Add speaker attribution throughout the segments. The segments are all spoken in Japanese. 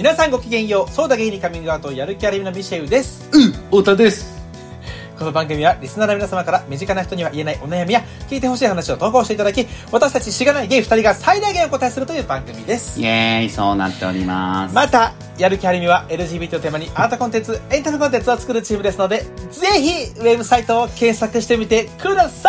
Speaker 1: 皆さんごきげんよう。ソーダゲイにカミングアウトやる気ありみのミシェウです。
Speaker 2: うん太田です。
Speaker 1: この番組はリスナーの皆様から身近な人には言えないお悩みや聞いてほしい話を投稿していただき私たちしがないゲイ2人が最大限お答えするという番組です。
Speaker 2: イエーイそうなっております。
Speaker 1: またやる気ありみは LGBT をテーマにアートコンテンツエンタメコンテンツを作るチームですのでぜひウェブサイトを検索してみてくださ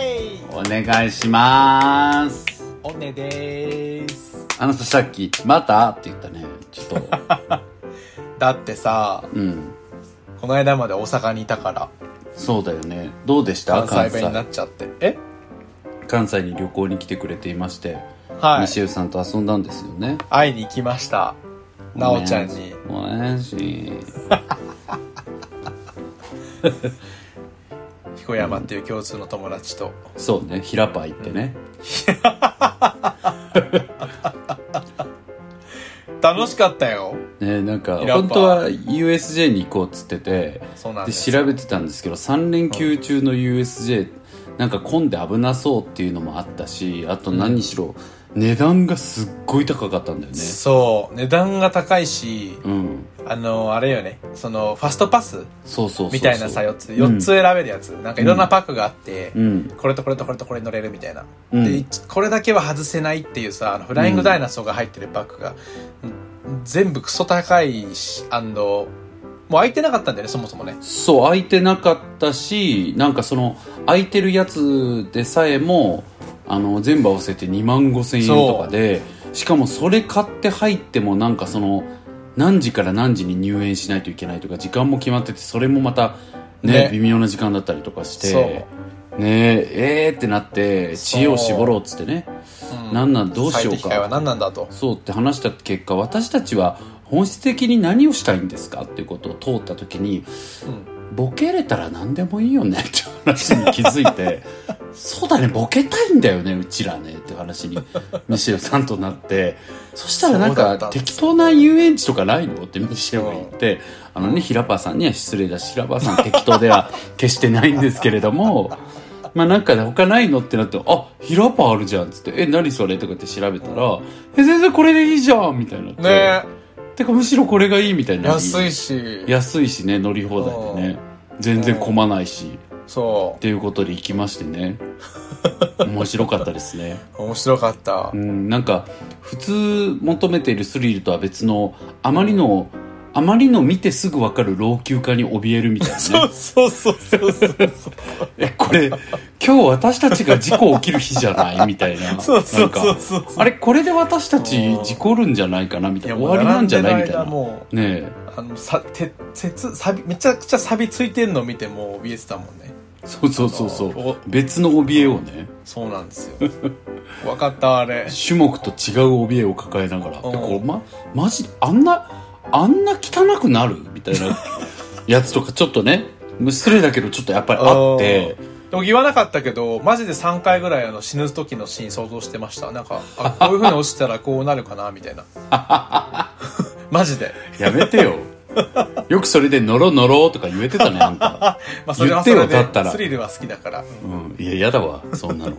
Speaker 1: い。
Speaker 2: お願いします。
Speaker 1: おねです。
Speaker 2: あのささっき「また?」って言ったねちょっと。
Speaker 1: だってさ
Speaker 2: うん。
Speaker 1: この間まで大阪にいたから。
Speaker 2: そうだよね。どうでした？関
Speaker 1: 関西。弁になっ
Speaker 2: 西
Speaker 1: ちゃって。え？
Speaker 2: 関西に旅行に来てくれていまして、
Speaker 1: はい。
Speaker 2: 西尾さんと遊んだんですよね。
Speaker 1: 会いに行きました。なおちゃんに。
Speaker 2: お願いし。
Speaker 1: 彦山っていう共通の友達と。
Speaker 2: そうね。平パー行ってね、
Speaker 1: 楽しかったよ。
Speaker 2: ねなんか本当は USJ に行こうっつってて
Speaker 1: で
Speaker 2: 調べてたんですけど3連休中の USJ なんか混んで危なそうっていうのもあったしあと何しろ値段がすっごい高かったんだよね。
Speaker 1: そう。値段が高いし
Speaker 2: うん
Speaker 1: あのあれよね。そのファストパス？
Speaker 2: そうそう
Speaker 1: みたいなさ4つ
Speaker 2: うん。
Speaker 1: 4つ選べるやつ、なんかいろんなパックがあって、
Speaker 2: うん。
Speaker 1: これとこれとこれとこれ乗れるみたいな、
Speaker 2: うん。
Speaker 1: で一これだけは外せないっていうさあのフライングダイナソーが入ってるパックが、うん全部クソ高いしあのもう空いてなかったんだよねそもそもね。
Speaker 2: そう空いてなかったしなんかその空いてるやつでさえもあの全部合わせて2万5千円とかでしかもそれ買って入ってもなんかその何時から何時に入園しないといけないとか時間も決まっててそれもまたね
Speaker 1: ね。
Speaker 2: 微妙な時間だったりとかしてねええーってなって知恵を絞ろうっつってね
Speaker 1: う。ん
Speaker 2: なんなんどうしようか。
Speaker 1: 最適解は何なんだと。
Speaker 2: そうって話した結果私たちは本質的に何をしたいんですかっていうことを通った時に
Speaker 1: うん
Speaker 2: ボケれたら何でもいいよね って話に気づいてそうだねボケたいんだよねうちらねって話にミシェルさんとなってそしたらなんか適当な遊園地とかないの？ってミシェルが言ってあのね平パーさんには失礼だし平パーさん適当では 決してないんですけれどもまあなんかね他ないのってなってあ平パーあるじゃんっつってえ何それ？とかって調べたらえ全然これでいいじゃんみたいになって。
Speaker 1: ね
Speaker 2: てかむしろこれがいいみたいにな。り
Speaker 1: 安いし。
Speaker 2: 安いしね乗り放題でね。全然混まないし。
Speaker 1: そ
Speaker 2: っていうことで行きましてね。面白かったですね。
Speaker 1: う面白かった。
Speaker 2: うんなんか普通求めているスリルとは別のあまりのあまりの見てすぐ分かる老朽化に怯えるみたいなね。
Speaker 1: そうそうそうそうそう。
Speaker 2: えこれ今日私たちが事故起きる日じゃないみたいな。
Speaker 1: そうそうそうそう。
Speaker 2: あれこれで私たち事故るんじゃないかなみたいな。終わりなんじゃないみたいな。
Speaker 1: もうあのさて鉄サビめちゃくちゃ錆びついてんのを見てもう怯えてたもんね。
Speaker 2: そうそうそうそ
Speaker 1: お
Speaker 2: う別の怯えをね。
Speaker 1: そうなんですよ。分かったあれ。
Speaker 2: 種目と違う怯えを抱えながら、
Speaker 1: う
Speaker 2: これまマジあんなあんな汚くなる？みたいなやつとかちょっとね失礼だけどちょっとやっぱりあって。
Speaker 1: でも言わなかったけどマジで3回ぐらいあの死ぬ時のシーン想像してました。なんかあこういう風に落ちたらこうなるかな？みたいな。マジで。
Speaker 2: やめてよ。よくそれで「ノロノロ」とか言えてたねあんた、
Speaker 1: まあそれはそれで
Speaker 2: 言ってよだったら。
Speaker 1: スリルは好きだから、うん。
Speaker 2: うん、いややだわそんなの。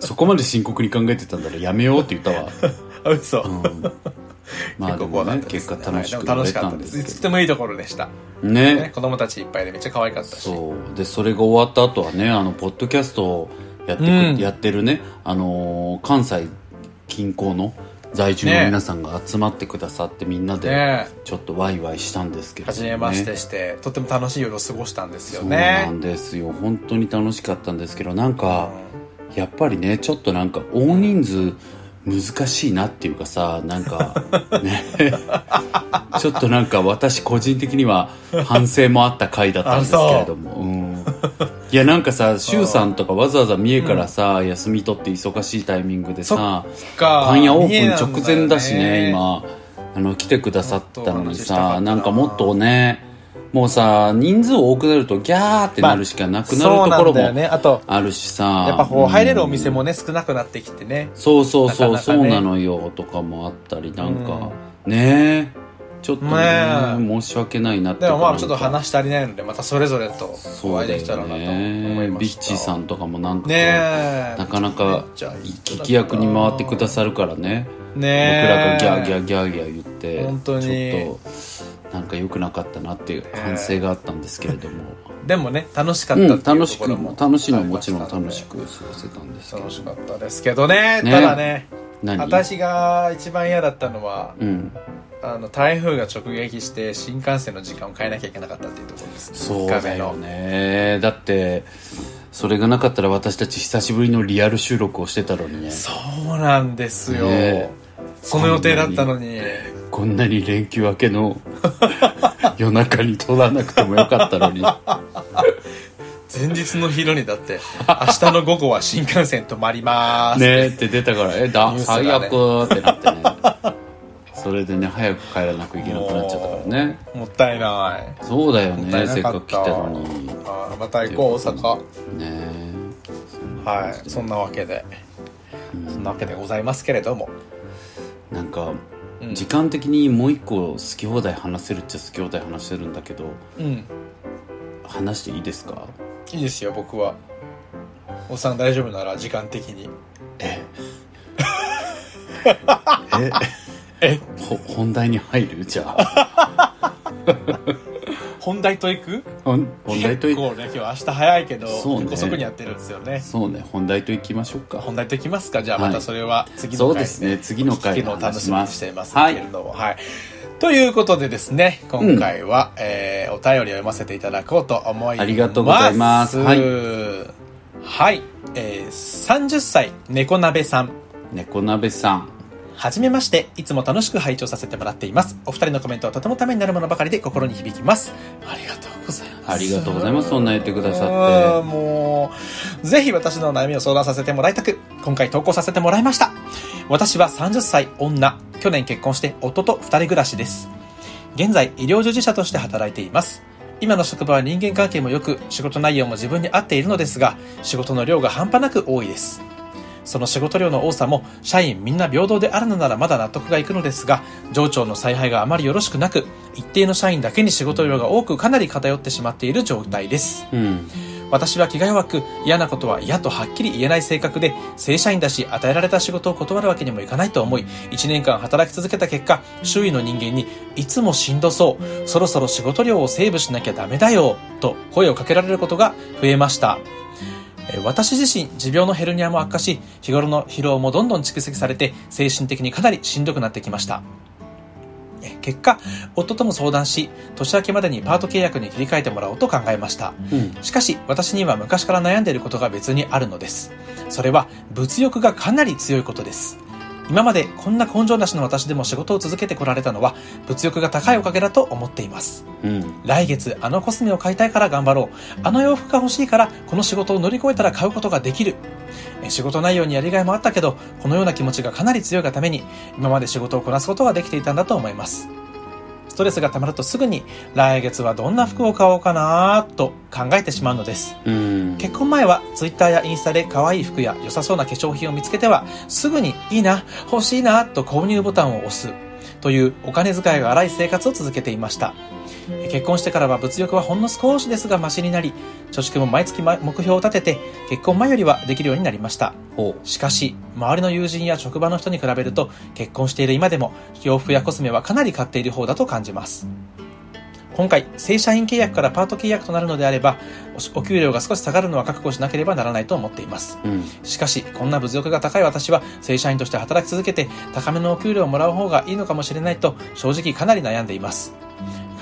Speaker 2: そこまで深刻に考えてたんだらやめようって言ったわ、
Speaker 1: あ嘘、
Speaker 2: うん、まあでもね結果楽しく
Speaker 1: 楽しかったです。
Speaker 2: たんですけど。
Speaker 1: とてもいいところでした、
Speaker 2: ね。
Speaker 1: ね、子供たちいっぱいでめっちゃ可愛かったし。
Speaker 2: そう。でそれが終わった後はねあのポッドキャストをやってく、
Speaker 1: うん。
Speaker 2: やってるね、あのー関西近郊の在住の皆さんが集まってくださって、みんなで
Speaker 1: ね。
Speaker 2: ちょっとワイワイしたんですけど、ね、
Speaker 1: 初めましてして、とても楽しい夜を過ごしたんですよ
Speaker 2: そうな
Speaker 1: ね
Speaker 2: んですよ。本当に楽しかったんですけどなんか、やっぱりねちょっとなんか大人数難しいなっていうかさなんかね。ちょっとなんか私個人的には反省もあった回だったんですけれども。う。ん。いやなんかさ柊さんとかわざわざ三重からさ、休み取って忙しいタイミングでさ
Speaker 1: か。
Speaker 2: パン屋オープン直前だしね
Speaker 1: よ
Speaker 2: 今。あの来てくださったのにさなんかもっとねもうさ人数多くなるとギャーってなるしかなくなるところも
Speaker 1: ね。あ
Speaker 2: るしさ。
Speaker 1: やっぱこう入れるお店
Speaker 2: も
Speaker 1: もね少なくなってきてね。
Speaker 2: そうそうそう、
Speaker 1: ね
Speaker 2: そうなのよとかもあったりなんか、ねえ。ちょっとね
Speaker 1: ね
Speaker 2: 申し訳ないなって
Speaker 1: でもまあちょっと話足りないのでまたそれぞれとお会いできたらなと思い
Speaker 2: ね。ビッ
Speaker 1: ました
Speaker 2: チーさんとかもなんか
Speaker 1: ねえ。
Speaker 2: なかなか
Speaker 1: めっちゃいい人だった
Speaker 2: 聞き役に回ってくださるからね。
Speaker 1: ね
Speaker 2: 僕らがギャーギャ
Speaker 1: ー
Speaker 2: ーギャーギャー言って
Speaker 1: 本当に。
Speaker 2: ちょっとなんか良くなかったなっていう反省があったんですけれども、
Speaker 1: でもね楽しかった
Speaker 2: うん、
Speaker 1: っていうと
Speaker 2: 楽しく
Speaker 1: も
Speaker 2: 楽しいのはもちろん楽
Speaker 1: し
Speaker 2: く過ごせたんですけど
Speaker 1: 楽しかったですけどね。
Speaker 2: ね。
Speaker 1: ただね
Speaker 2: 何？
Speaker 1: 私が一番嫌だったのは
Speaker 2: うん。
Speaker 1: あの台風が直撃して新幹線の時間を変えなきゃいけなかったっていうところですね。
Speaker 2: そうだよね。だってそれがなかったら私たち久しぶりのリアル収録をしてたのにね。
Speaker 1: そうなんですよ、
Speaker 2: ね
Speaker 1: その予定だったのに。
Speaker 2: こんなに連休明けの 夜中に撮らなくてもよかったのに。
Speaker 1: 前日の昼にだって明日の午後は新幹線止まります。
Speaker 2: ねって出たからえだ、
Speaker 1: ね。
Speaker 2: 最悪ってなってね。それでね早く帰らなくいけなくなっちゃったからね。
Speaker 1: もったいない。
Speaker 2: そうだよねせっ
Speaker 1: なか
Speaker 2: く来たのに。ね
Speaker 1: あーまた行こう大阪。
Speaker 2: え。
Speaker 1: はいそんなわけで。そんなわけでございますけれども
Speaker 2: なんか
Speaker 1: うん。
Speaker 2: 時間的にもう一個好き放題話せるっちゃ好き放題話せるんだけど
Speaker 1: うん。
Speaker 2: 話していいですか？
Speaker 1: いいですよ僕は。おっさん大丈夫なら時間的に。
Speaker 2: え？
Speaker 1: え？
Speaker 2: ほ本題に入る？じゃあ
Speaker 1: 本題と行く？
Speaker 2: 本本題とい
Speaker 1: 結構ね今日明日早いけど
Speaker 2: そうね。
Speaker 1: 結構そこにやってるんですよね。
Speaker 2: そうね。本題といきましょうか。
Speaker 1: 本題と行きますか？じゃあまたそれは次の回。
Speaker 2: そうですね。次の回
Speaker 1: のを楽しみにしています
Speaker 2: はい
Speaker 1: けれども、はい。ということでですね、今回は、えーお便りを読ませていただこうと思います。
Speaker 2: ありがとうございます。はい。
Speaker 1: はい。えー30歳、猫鍋さん。
Speaker 2: 猫鍋さん
Speaker 1: はじめまして、いつも楽しく拝聴させてもらっています。お二人のコメントはとてもためになるものばかりで心に響きます。ありがとうございます。
Speaker 2: ありがとうございますそんな言ってくださって
Speaker 1: もう、ぜひ私の悩みを相談させてもらいたく、今回投稿させてもらいました。私は30歳女、去年結婚して夫と二人暮らしです。現在、医療従事者として働いています。今の職場は人間関係も良く、仕事内容も自分に合っているのですが、仕事の量が半端なく多いです。その仕事量の多さも、社員みんな平等であるのならまだ納得がいくのですが、上長の采配があまりよろしくなく、一定の社員だけに仕事量が多くかなり偏ってしまっている状態です。
Speaker 2: うん
Speaker 1: 私は気が弱く嫌なことは嫌とはっきり言えない性格で正社員だし与えられた仕事を断るわけにもいかないと思い1年間働き続けた結果周囲の人間にいつもしんどそうそろそろ仕事量をセーブしなきゃダメだよと声をかけられることが増えましたえー私自身持病のヘルニアも悪化し日頃の疲労もどんどん蓄積されて精神的にかなりしんどくなってきましたえー結果夫とも相談し年明けまでにパート契約に切り替えてもらおうと考えました
Speaker 2: うん
Speaker 1: しかし私には昔から悩んでいることが別にあるのです。それは物欲がかなり強いことです。今までこんな根性なしの私でも仕事を続けてこられたのは物欲が高いおかげだと思っています。
Speaker 2: うん
Speaker 1: 来月あのコスメを買いたいから頑張ろう。あの洋服が欲しいからこの仕事を乗り越えたら買うことができる。え仕事内容にやりがいもあったけど、このような気持ちがかなり強いがために今まで仕事をこなすことができていたんだと思います。ストレスが溜まるとすぐに来月はどんな服を買おうかなと考えてしまうのです。
Speaker 2: うん
Speaker 1: 結婚前はツイッターやインスタで可愛い服や良さそうな化粧品を見つけてはすぐにいいな、欲しいなと購入ボタンを押すというお金遣いが荒い生活を続けていました。結婚してからは物欲はほんの少しですがマシになり、貯蓄も毎月目標を立てて結婚前よりはできるようになりました。
Speaker 2: ほ
Speaker 1: しかし、周りの友人や職場の人に比べると、結婚している今でも、洋服やコスメはかなり買っている方だと感じます。今回、正社員契約からパート契約となるのであれば、おお給料が少し下がるのは覚悟しなければならないと思っています。
Speaker 2: ううん
Speaker 1: しかし、こんな物欲が高い私は、正社員として働き続けて、高めのお給料をもらう方がいいのかもしれないと、正直かなり悩んでいます。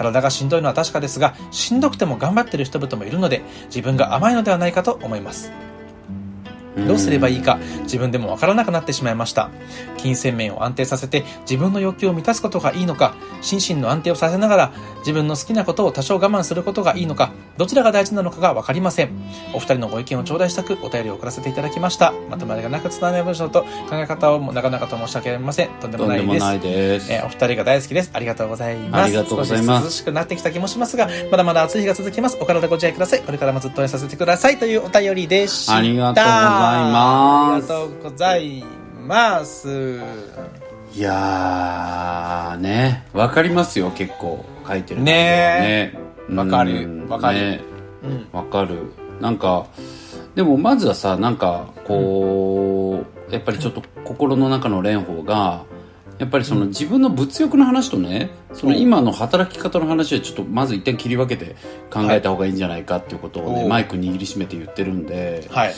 Speaker 1: 体がしんどいのは確かですが、しんどくても頑張ってる人々もいるので、自分が甘いのではないかと思います。どうすればいいか自分でもわからなくなってしまいました。金銭面を安定させて自分の欲求を満たすことがいいのか、心身の安定をさせながら自分の好きなことを多少我慢することがいいのか、どちらが大事なのかがわかりません。お二人のご意見を頂戴したくお便りを送らせていただきました。まとまりがなく伝わらない文章と考え方をなかなかと申し訳ありません。とんでもないです。
Speaker 2: とんで
Speaker 1: えーお二人が大好きです。ありがとうございます。
Speaker 2: ありがとうございます
Speaker 1: 少し涼しくなってきた気もしますが、まだまだ暑い日が続きます。お体ご自愛ください。これからもずっと応援させてください。というお便りでした。
Speaker 2: ありがとうございます
Speaker 1: ありがとうございます。
Speaker 2: いやーね。わかりますよ結構書いてる
Speaker 1: ね。
Speaker 2: ね。
Speaker 1: わかる。
Speaker 2: うん
Speaker 1: わかる。
Speaker 2: ね。
Speaker 1: うん。
Speaker 2: わかる。なんかでもまずはさなんかこう、やっぱりちょっと心の中の蓮舫がやっぱりその自分の物欲の話とねその今の働き方の話はちょっとまず一旦切り分けて考えた方がいいんじゃないかっていうことをね、
Speaker 1: おう
Speaker 2: マイク握りしめて言ってるんで
Speaker 1: はい。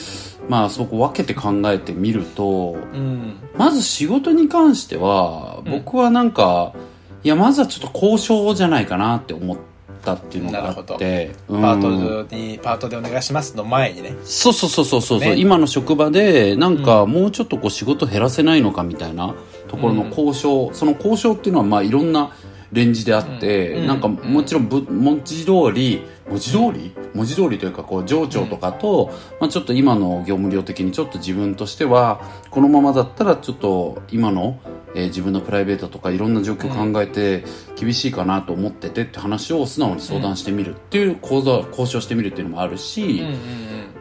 Speaker 2: まあそこ分けて考えてみると
Speaker 1: うん。
Speaker 2: まず仕事に関しては
Speaker 1: うん。
Speaker 2: 僕はなんか、いやまずはちょっと交渉じゃないかなって思ったっていうのがあってうん。
Speaker 1: パートに、パートでお願いしますの前にね。
Speaker 2: そうそうそうそうそう、
Speaker 1: ね。
Speaker 2: 今の職場でなんかもうちょっとこう仕事減らせないのかみたいなところの交渉、その交渉っていうのはまあいろんなレンジであって、
Speaker 1: うん。
Speaker 2: なんかもちろんぶ文字通り文字通り？文字通りというかこう上長とかと、まあ、ちょっと今の業務量的にちょっと自分としてはこのままだったらちょっと今の、えー自分のプライベートとかいろんな状況を考えて厳しいかなと思っててって話を素直に相談してみるっていう講座交渉してみるっていうのもあるし、
Speaker 1: うんうんう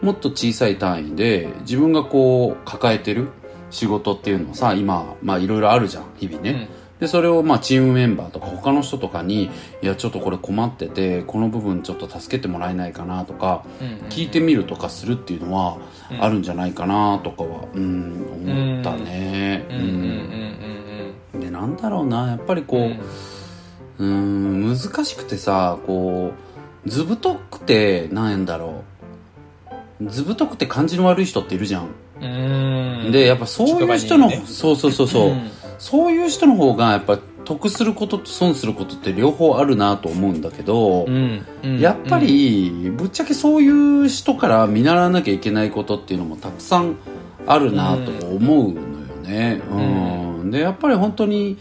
Speaker 1: ん。
Speaker 2: もっと小さい単位で自分がこう抱えてる仕事っていうのをさ今まあいろいろあるじゃん日々ね、でそれをまあチームメンバーとか他の人とかに「いやちょっとこれ困っててこの部分ちょっと助けてもらえないかな」とか
Speaker 1: うんうん
Speaker 2: 聞いてみるとかするっていうのはあるんじゃないかなとかはうん思ったね。
Speaker 1: うん。うん。うん
Speaker 2: うんでなんだろうなやっぱりこう、
Speaker 1: うん。
Speaker 2: 難しくてさこう図太くてなんだろう図太くて感じの悪い人っているじゃん、
Speaker 1: うん。うん。
Speaker 2: でやっぱそういう人の、
Speaker 1: ね。
Speaker 2: そうそうそうそう、
Speaker 1: ん。
Speaker 2: そういう人の方がやっぱ得することと損することって両方あるなと思うんだけど、
Speaker 1: うん。うん。
Speaker 2: やっぱりぶっちゃけそういう人から見習わなきゃいけないことっていうのもたくさんあるなと思うのよね。うん、でやっぱり本当に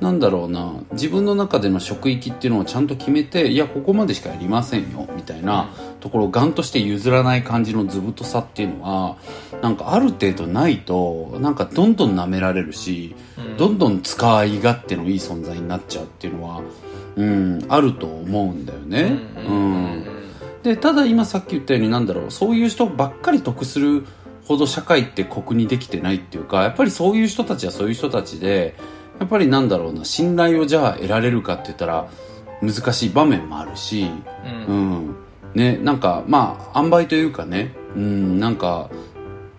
Speaker 2: なんだろうな自分の中での職域っていうのをちゃんと決めていやここまでしかやりませんよみたいなところをガンとして譲らない感じの図太さっていうのはなんかある程度ないとなんかどんどん舐められるし、
Speaker 1: うん。
Speaker 2: どんどん使い勝手のいい存在になっちゃうっていうのは、うん、あると思うんだよね。うんでただ今さっき言ったようになんだろうそういう人ばっかり得するほど社会って酷にできてないっていうかやっぱりそういう人たちはそういう人たちでやっぱりなんだろうな信頼をじゃあ得られるかって言ったら難しい場面もあるし、
Speaker 1: う
Speaker 2: うんん。ねなんかまあ塩梅というかねうんなんか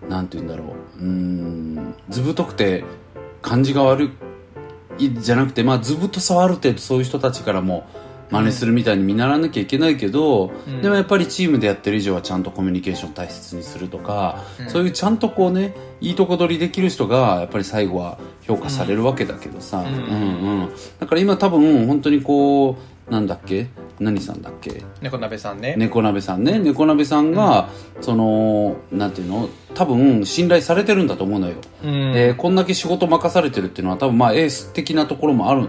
Speaker 2: なんて言うんだろううん図太くて感じが悪いじゃなくてまあ図太さはある程度そういう人たちからも真似するみたいに見習わなきゃいけないけど、
Speaker 1: うん。
Speaker 2: でもやっぱりチームでやってる以上はちゃんとコミュニケーション大切にするとか、
Speaker 1: うん。
Speaker 2: そういうちゃんとこうねいいとこ取りできる人がやっぱり最後は評価されるわけだけどさ、
Speaker 1: うん。
Speaker 2: うんうん。だから今多分本当にこうなんだっけ？何さんだっけ？
Speaker 1: 猫鍋さんね。
Speaker 2: 猫鍋さんね。猫鍋さんが、そのなんていうの？多分信頼されてるんだと思うのよ、
Speaker 1: うん。
Speaker 2: でこんだけ仕事任されてるっていうのは多分まあエース的なところもあるん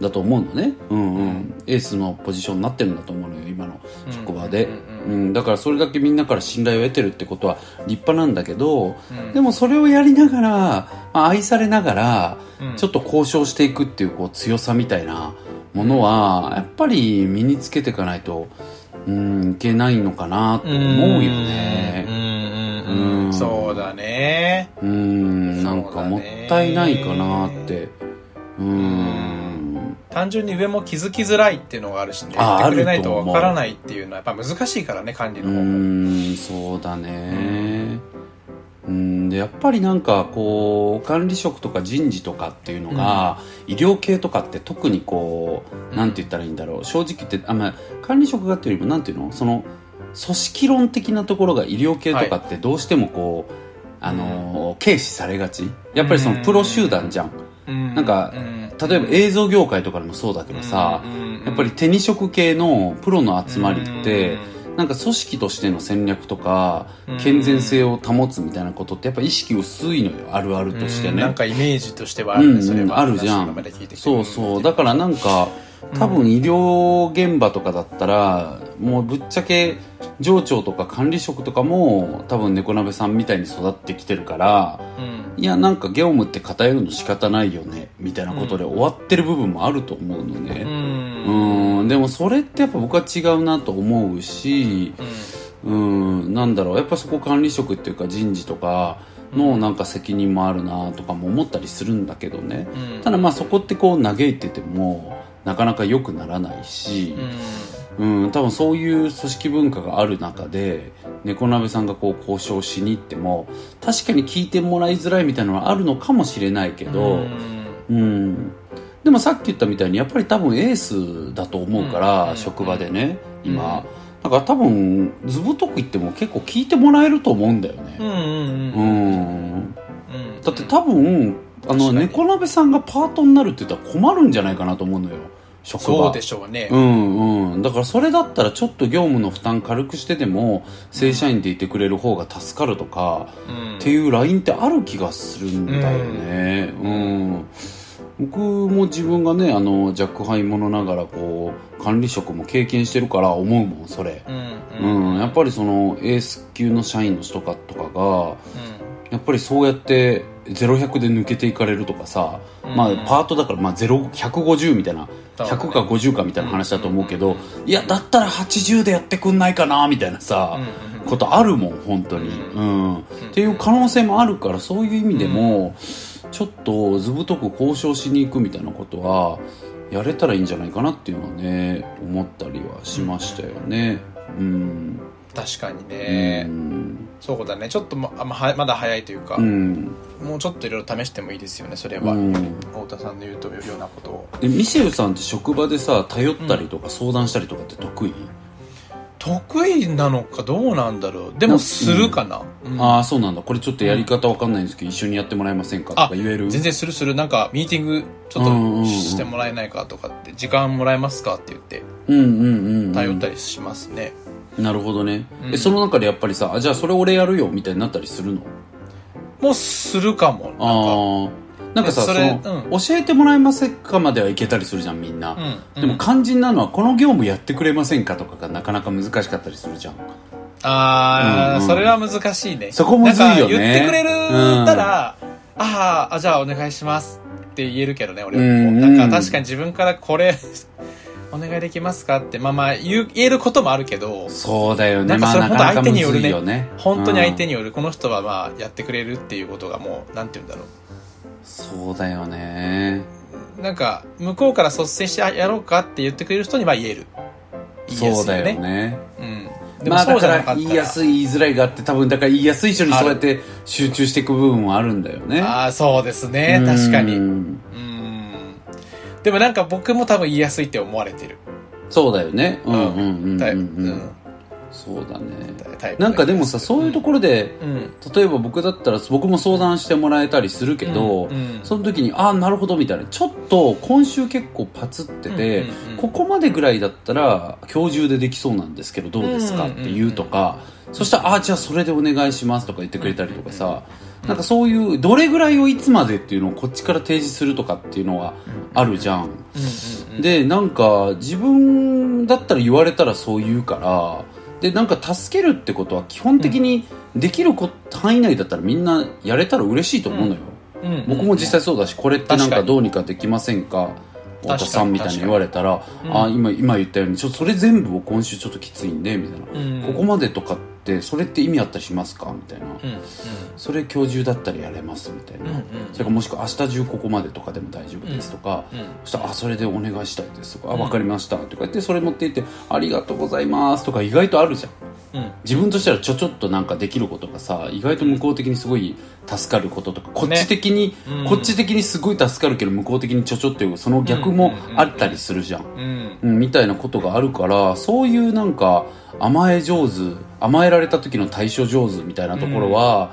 Speaker 2: だと思うのね、うんうん、エースのポジションになってるんだと思うのよ今の職場で、
Speaker 1: うんうん
Speaker 2: うん、だからそれだけみんなから信頼を得てるってことは立派なんだけど、
Speaker 1: うん。
Speaker 2: でもそれをやりながら、まあ、愛されながら、
Speaker 1: うん。
Speaker 2: ちょっと交渉していくっていうこう強さみたいなものは、やっぱり身につけていかないと、うん、いけないのかなと思うよね。
Speaker 1: うん。うんうん
Speaker 2: う
Speaker 1: うん。ん。そうだね。
Speaker 2: うん、なんかもったいないかなって。うん。
Speaker 1: 単純に上も気づきづらいっていうのがあるしね。
Speaker 2: あ
Speaker 1: やってくれない
Speaker 2: と
Speaker 1: わからないっていうのはやっぱ難しいからね、管理
Speaker 2: う
Speaker 1: の方も。
Speaker 2: ん、そうだね。うん、でやっぱりなんかこう管理職とか人事とかっていうのが、医療系とかって特にこうなんて言ったらいいんだろう正直言ってあ、まあ、管理職がっていうよりもなんていうの？その組織論的なところが医療系とかってどうしてもこう、あの軽視されがちやっぱりそのプロ集団じゃん、
Speaker 1: うん
Speaker 2: なんか
Speaker 1: うん。
Speaker 2: 例えば映像業界とかでもそうだけどさ、やっぱり手に職系のプロの集まりって、なんか組織としての戦略とか
Speaker 1: うん。
Speaker 2: 健全性を保つみたいなことってやっぱ意識薄いのよあるあるとしてね、
Speaker 1: うん。なんかイメージとしてはあるね、
Speaker 2: うんうん
Speaker 1: それは
Speaker 2: あるじゃん。そうそう。だからなんか多分医療現場とかだったらもうぶっちゃけ上長とか管理職とかも多分猫鍋さんみたいに育ってきてるから
Speaker 1: うん
Speaker 2: いやなんか業務って偏るの仕方ないよねみたいなことで終わってる部分もあると思うの
Speaker 1: う
Speaker 2: ね
Speaker 1: ん。
Speaker 2: うんでもそれってやっぱ僕は違うなと思うしうん。なんだろうやっぱそこ管理職っていうか人事とかのなんか責任もあるなとかも思ったりするんだけどね。
Speaker 1: うん。
Speaker 2: ただまあそこってこう嘆いててもなかなか良くならないし、うん、多分そういう組織文化がある中で猫鍋さんがこう交渉しに行っても確かに聞いてもらいづらいみたいなのはあるのかもしれないけど、うん。でもさっき言ったみたいにやっぱり多分エースだと思うから、
Speaker 1: うん。
Speaker 2: 職場でね今、だから多分図太く言っても結構聞いてもらえると思うんだよね。
Speaker 1: うんうんうん。
Speaker 2: うん、
Speaker 1: うん。
Speaker 2: だって多分あの猫鍋さんがパートになるって言ったら困るんじゃないかなと思うのよ職場。
Speaker 1: そうでしょうね。
Speaker 2: うんうん。だからそれだったらちょっと業務の負担軽くしてでも正社員でいてくれる方が助かるとか、
Speaker 1: うん。
Speaker 2: っていうラインってある気がするんだよね。うん、僕も自分がねあの若輩者ながらこう管理職も経験してるから思うもんそれ。
Speaker 1: うんうん。
Speaker 2: うん、やっぱりそのエース級の社員の人かとかがやっぱりそうやって0100で抜けていかれるとかさ、
Speaker 1: うん。
Speaker 2: まあパートだからまあ0 150みたいな
Speaker 1: そうだね。
Speaker 2: 100か50かみたいな話だと思うけど、いやだったら80でやってくんないかなみたいなさ、ことあるもん本当に、
Speaker 1: う
Speaker 2: うん。っていう可能性もあるからそういう意味でも、ちょっと図太く交渉しに行くみたいなことはやれたらいいんじゃないかなっていうのはね思ったりはしましたよね。うん、
Speaker 1: 確かに
Speaker 2: う
Speaker 1: ね
Speaker 2: ん。
Speaker 1: そうだね。ちょっとまあまだ早いというか
Speaker 2: うん。
Speaker 1: もうちょっといろいろ試してもいいですよねそれは。
Speaker 2: うん。
Speaker 1: 太田さんの言うとようなことを。
Speaker 2: でミシェルさんって職場でさ頼ったりとか相談したりとかって得意、
Speaker 1: 得意なのかどうなんだろう。でもするかな、うん。
Speaker 2: ああそうなんだ。これちょっとやり方わかんないんですけど、一緒にやってもらえませんかとか言える？
Speaker 1: 全然するする。なんかミーティングちょっとしてもらえないかとかって時間もらえますかって言って頼ったりしますね、
Speaker 2: なるほどね、
Speaker 1: うん。
Speaker 2: えその中でやっぱりさあじゃあそれ俺やるよみたいになったりするの？
Speaker 1: もうするかもなんか。
Speaker 2: ああなんかさそ
Speaker 1: えそれ
Speaker 2: の、教えてもらえませんかまではいけたりするじゃんみんな、
Speaker 1: うん
Speaker 2: でも肝心なのはこの業務やってくれませんかとかがなかなか難しかったりするじゃん。
Speaker 1: ああ、
Speaker 2: うんうん。
Speaker 1: それは難しいね。
Speaker 2: そこむずいよね。
Speaker 1: 言ってくれるたら、あーあじゃあお願いしますって言えるけどね俺も、
Speaker 2: うん。
Speaker 1: なんか確かに自分からこれお願いできますかってまあまあ言えることもあるけど
Speaker 2: そうだよね。
Speaker 1: なんかそれ
Speaker 2: まあなかなか
Speaker 1: 本当相手によるね。
Speaker 2: むずいよね。
Speaker 1: 本当に相手
Speaker 2: に、
Speaker 1: による。この人はまあやってくれるっていうことがもうなんて言うんだろ
Speaker 2: そうだよね。
Speaker 1: うなんか向こうから率先してあやろうかって言ってくれる人には言える。言いや
Speaker 2: そうだ
Speaker 1: すいよね。
Speaker 2: よね。
Speaker 1: うん。でもそうじゃなかったら、
Speaker 2: 言いやすい言いづらいがあって多分だから言いやすい人にそうやって集中していく部分はあるんだよね。
Speaker 1: ああそうですね。確かに。
Speaker 2: う
Speaker 1: うん
Speaker 2: ん
Speaker 1: でもなんか僕も多分言いやすいって思われてる。
Speaker 2: そうだよね。うんうん。うんうんそうだね。なんかでもさそういうところで
Speaker 1: うん。
Speaker 2: 例えば僕だったら僕も相談してもらえたりするけど、
Speaker 1: うんうん。
Speaker 2: その時にああなるほどみたいな。ちょっと今週結構パツってて、
Speaker 1: うんうんうん。
Speaker 2: ここまでぐらいだったら今日中でできそうなんですけどどうですか？
Speaker 1: うんうんうん
Speaker 2: って言うとか、そしたらああじゃあそれでお願いしますとか言ってくれたりとかさ、なんかそういうどれぐらいをいつまでっていうのをこっちから提示するとかっていうのはあるじゃん、でなんか自分だったら言われたらそう言うからでなんか助けるってことは基本的にできるこ範囲内だったらみんなやれたら嬉しいと思うのよ、僕も実際そうだしこれってなん
Speaker 1: 確か
Speaker 2: どうにかできませんか？太田さんみたいに言われたら、あ今今言ったようにちょそれ全部を今週ちょっときついんでみたいな、
Speaker 1: うん。
Speaker 2: ここまでとかってそれって意味あったりしますか？みたいな、
Speaker 1: うん
Speaker 2: それ今日中だったらやれますみたいな、
Speaker 1: うんうん。
Speaker 2: それかもしくは明日中ここまでとかでも大丈夫ですとか、
Speaker 1: うん
Speaker 2: そしたら、あ、それでお願いしたいですとか、あ、
Speaker 1: うん。
Speaker 2: わかりましたとか言って、それ持っていって、ありがとうございますとか意外とあるじゃん。
Speaker 1: うん。
Speaker 2: 自分としてはちょちょっとなんかできることがさ、意外と向こう的にすごい助かることとか、こっち的に、
Speaker 1: うん。
Speaker 2: こっち的にすごい助かるけど、向こう的にちょちょっていう、その逆もあったりするじゃん。
Speaker 1: うん。
Speaker 2: うん、みたいなことがあるから、そういうなんか、甘え上手、甘えられた時の対処上手みたいなところは、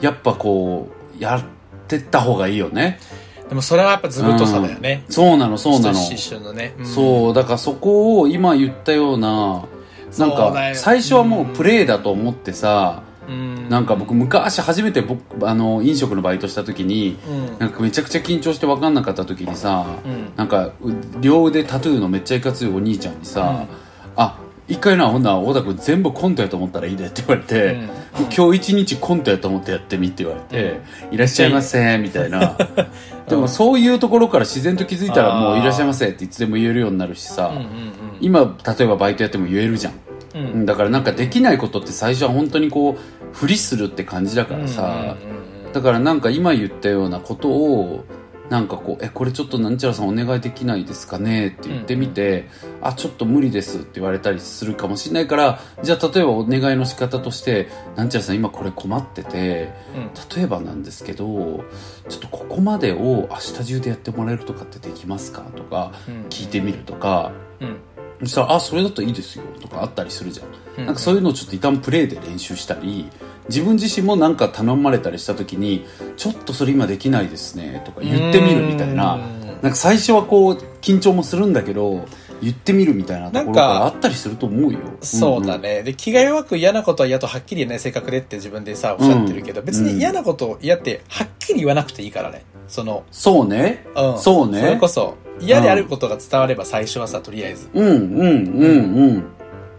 Speaker 2: やっぱこう、やってった方がいいよね。
Speaker 1: でもそれはやっぱ図太さだよね、
Speaker 2: そうなの、そうなの
Speaker 1: ね、うん。
Speaker 2: そう、だからそこを今言ったような、なんか最初はもうプレイだと思ってさ、
Speaker 1: うん。
Speaker 2: なんか僕昔初めて僕あの飲食のバイトした時に、
Speaker 1: うん。
Speaker 2: なんかめちゃくちゃ緊張して分かんなかった時にさ、
Speaker 1: うん。
Speaker 2: なんかう両腕タトゥーのめっちゃいかついお兄ちゃんにさ、あ一回なほんなら小田君全部コントやと思ったらいいでって言われて、
Speaker 1: うん。
Speaker 2: 今日一日コントやと思ってやってみって言われて、いらっしゃいませみたいな。でもそういうところから自然と気づいたらもういらっしゃいませっていつでも言えるようになるしさ、
Speaker 1: うんうん。
Speaker 2: 今例えばバイトやっても言えるじゃん、
Speaker 1: うん
Speaker 2: うんだからなんかできないことって最初は本当にこうふりするって感じだからさ、
Speaker 1: うんうんうんうん
Speaker 2: だからなんか今言ったようなことをなんかこう「えこれちょっとなんちゃらさんお願いできないですかね?」って言ってみて「あちょっと無理です」って言われたりするかもしれないからじゃあ例えばお願いの仕方として「なんちゃらさん今これ困ってて例えばなんですけどちょっとここまでを明日中でやってもらえるとかってできますか?」とか聞いてみるとか。
Speaker 1: うん
Speaker 2: そしたら「あそれだったらいいですよ」とかあったりするじゃん、
Speaker 1: うん。
Speaker 2: なんかそういうのをちょっと一旦プレイで練習したり自分自身もなんか頼まれたりした時に「ちょっとそれ今できないですね」とか言ってみるみたいな。
Speaker 1: うん。
Speaker 2: なんか最初はこう緊張もするんだけど言ってみるみたいなところからあったりすると思うよ。
Speaker 1: そうだね。で、気が弱く嫌なことは嫌とはっきり言えない性格でって自分でさ、おっしゃってるけど、
Speaker 2: うん。
Speaker 1: 別に嫌なことを嫌って、はっきり言わなくていいからね。その、
Speaker 2: そうね。
Speaker 1: うん。
Speaker 2: そうね。
Speaker 1: それこそ、嫌であることが伝われば最初はさ、とりあえず。
Speaker 2: うん。うん。うん。うん。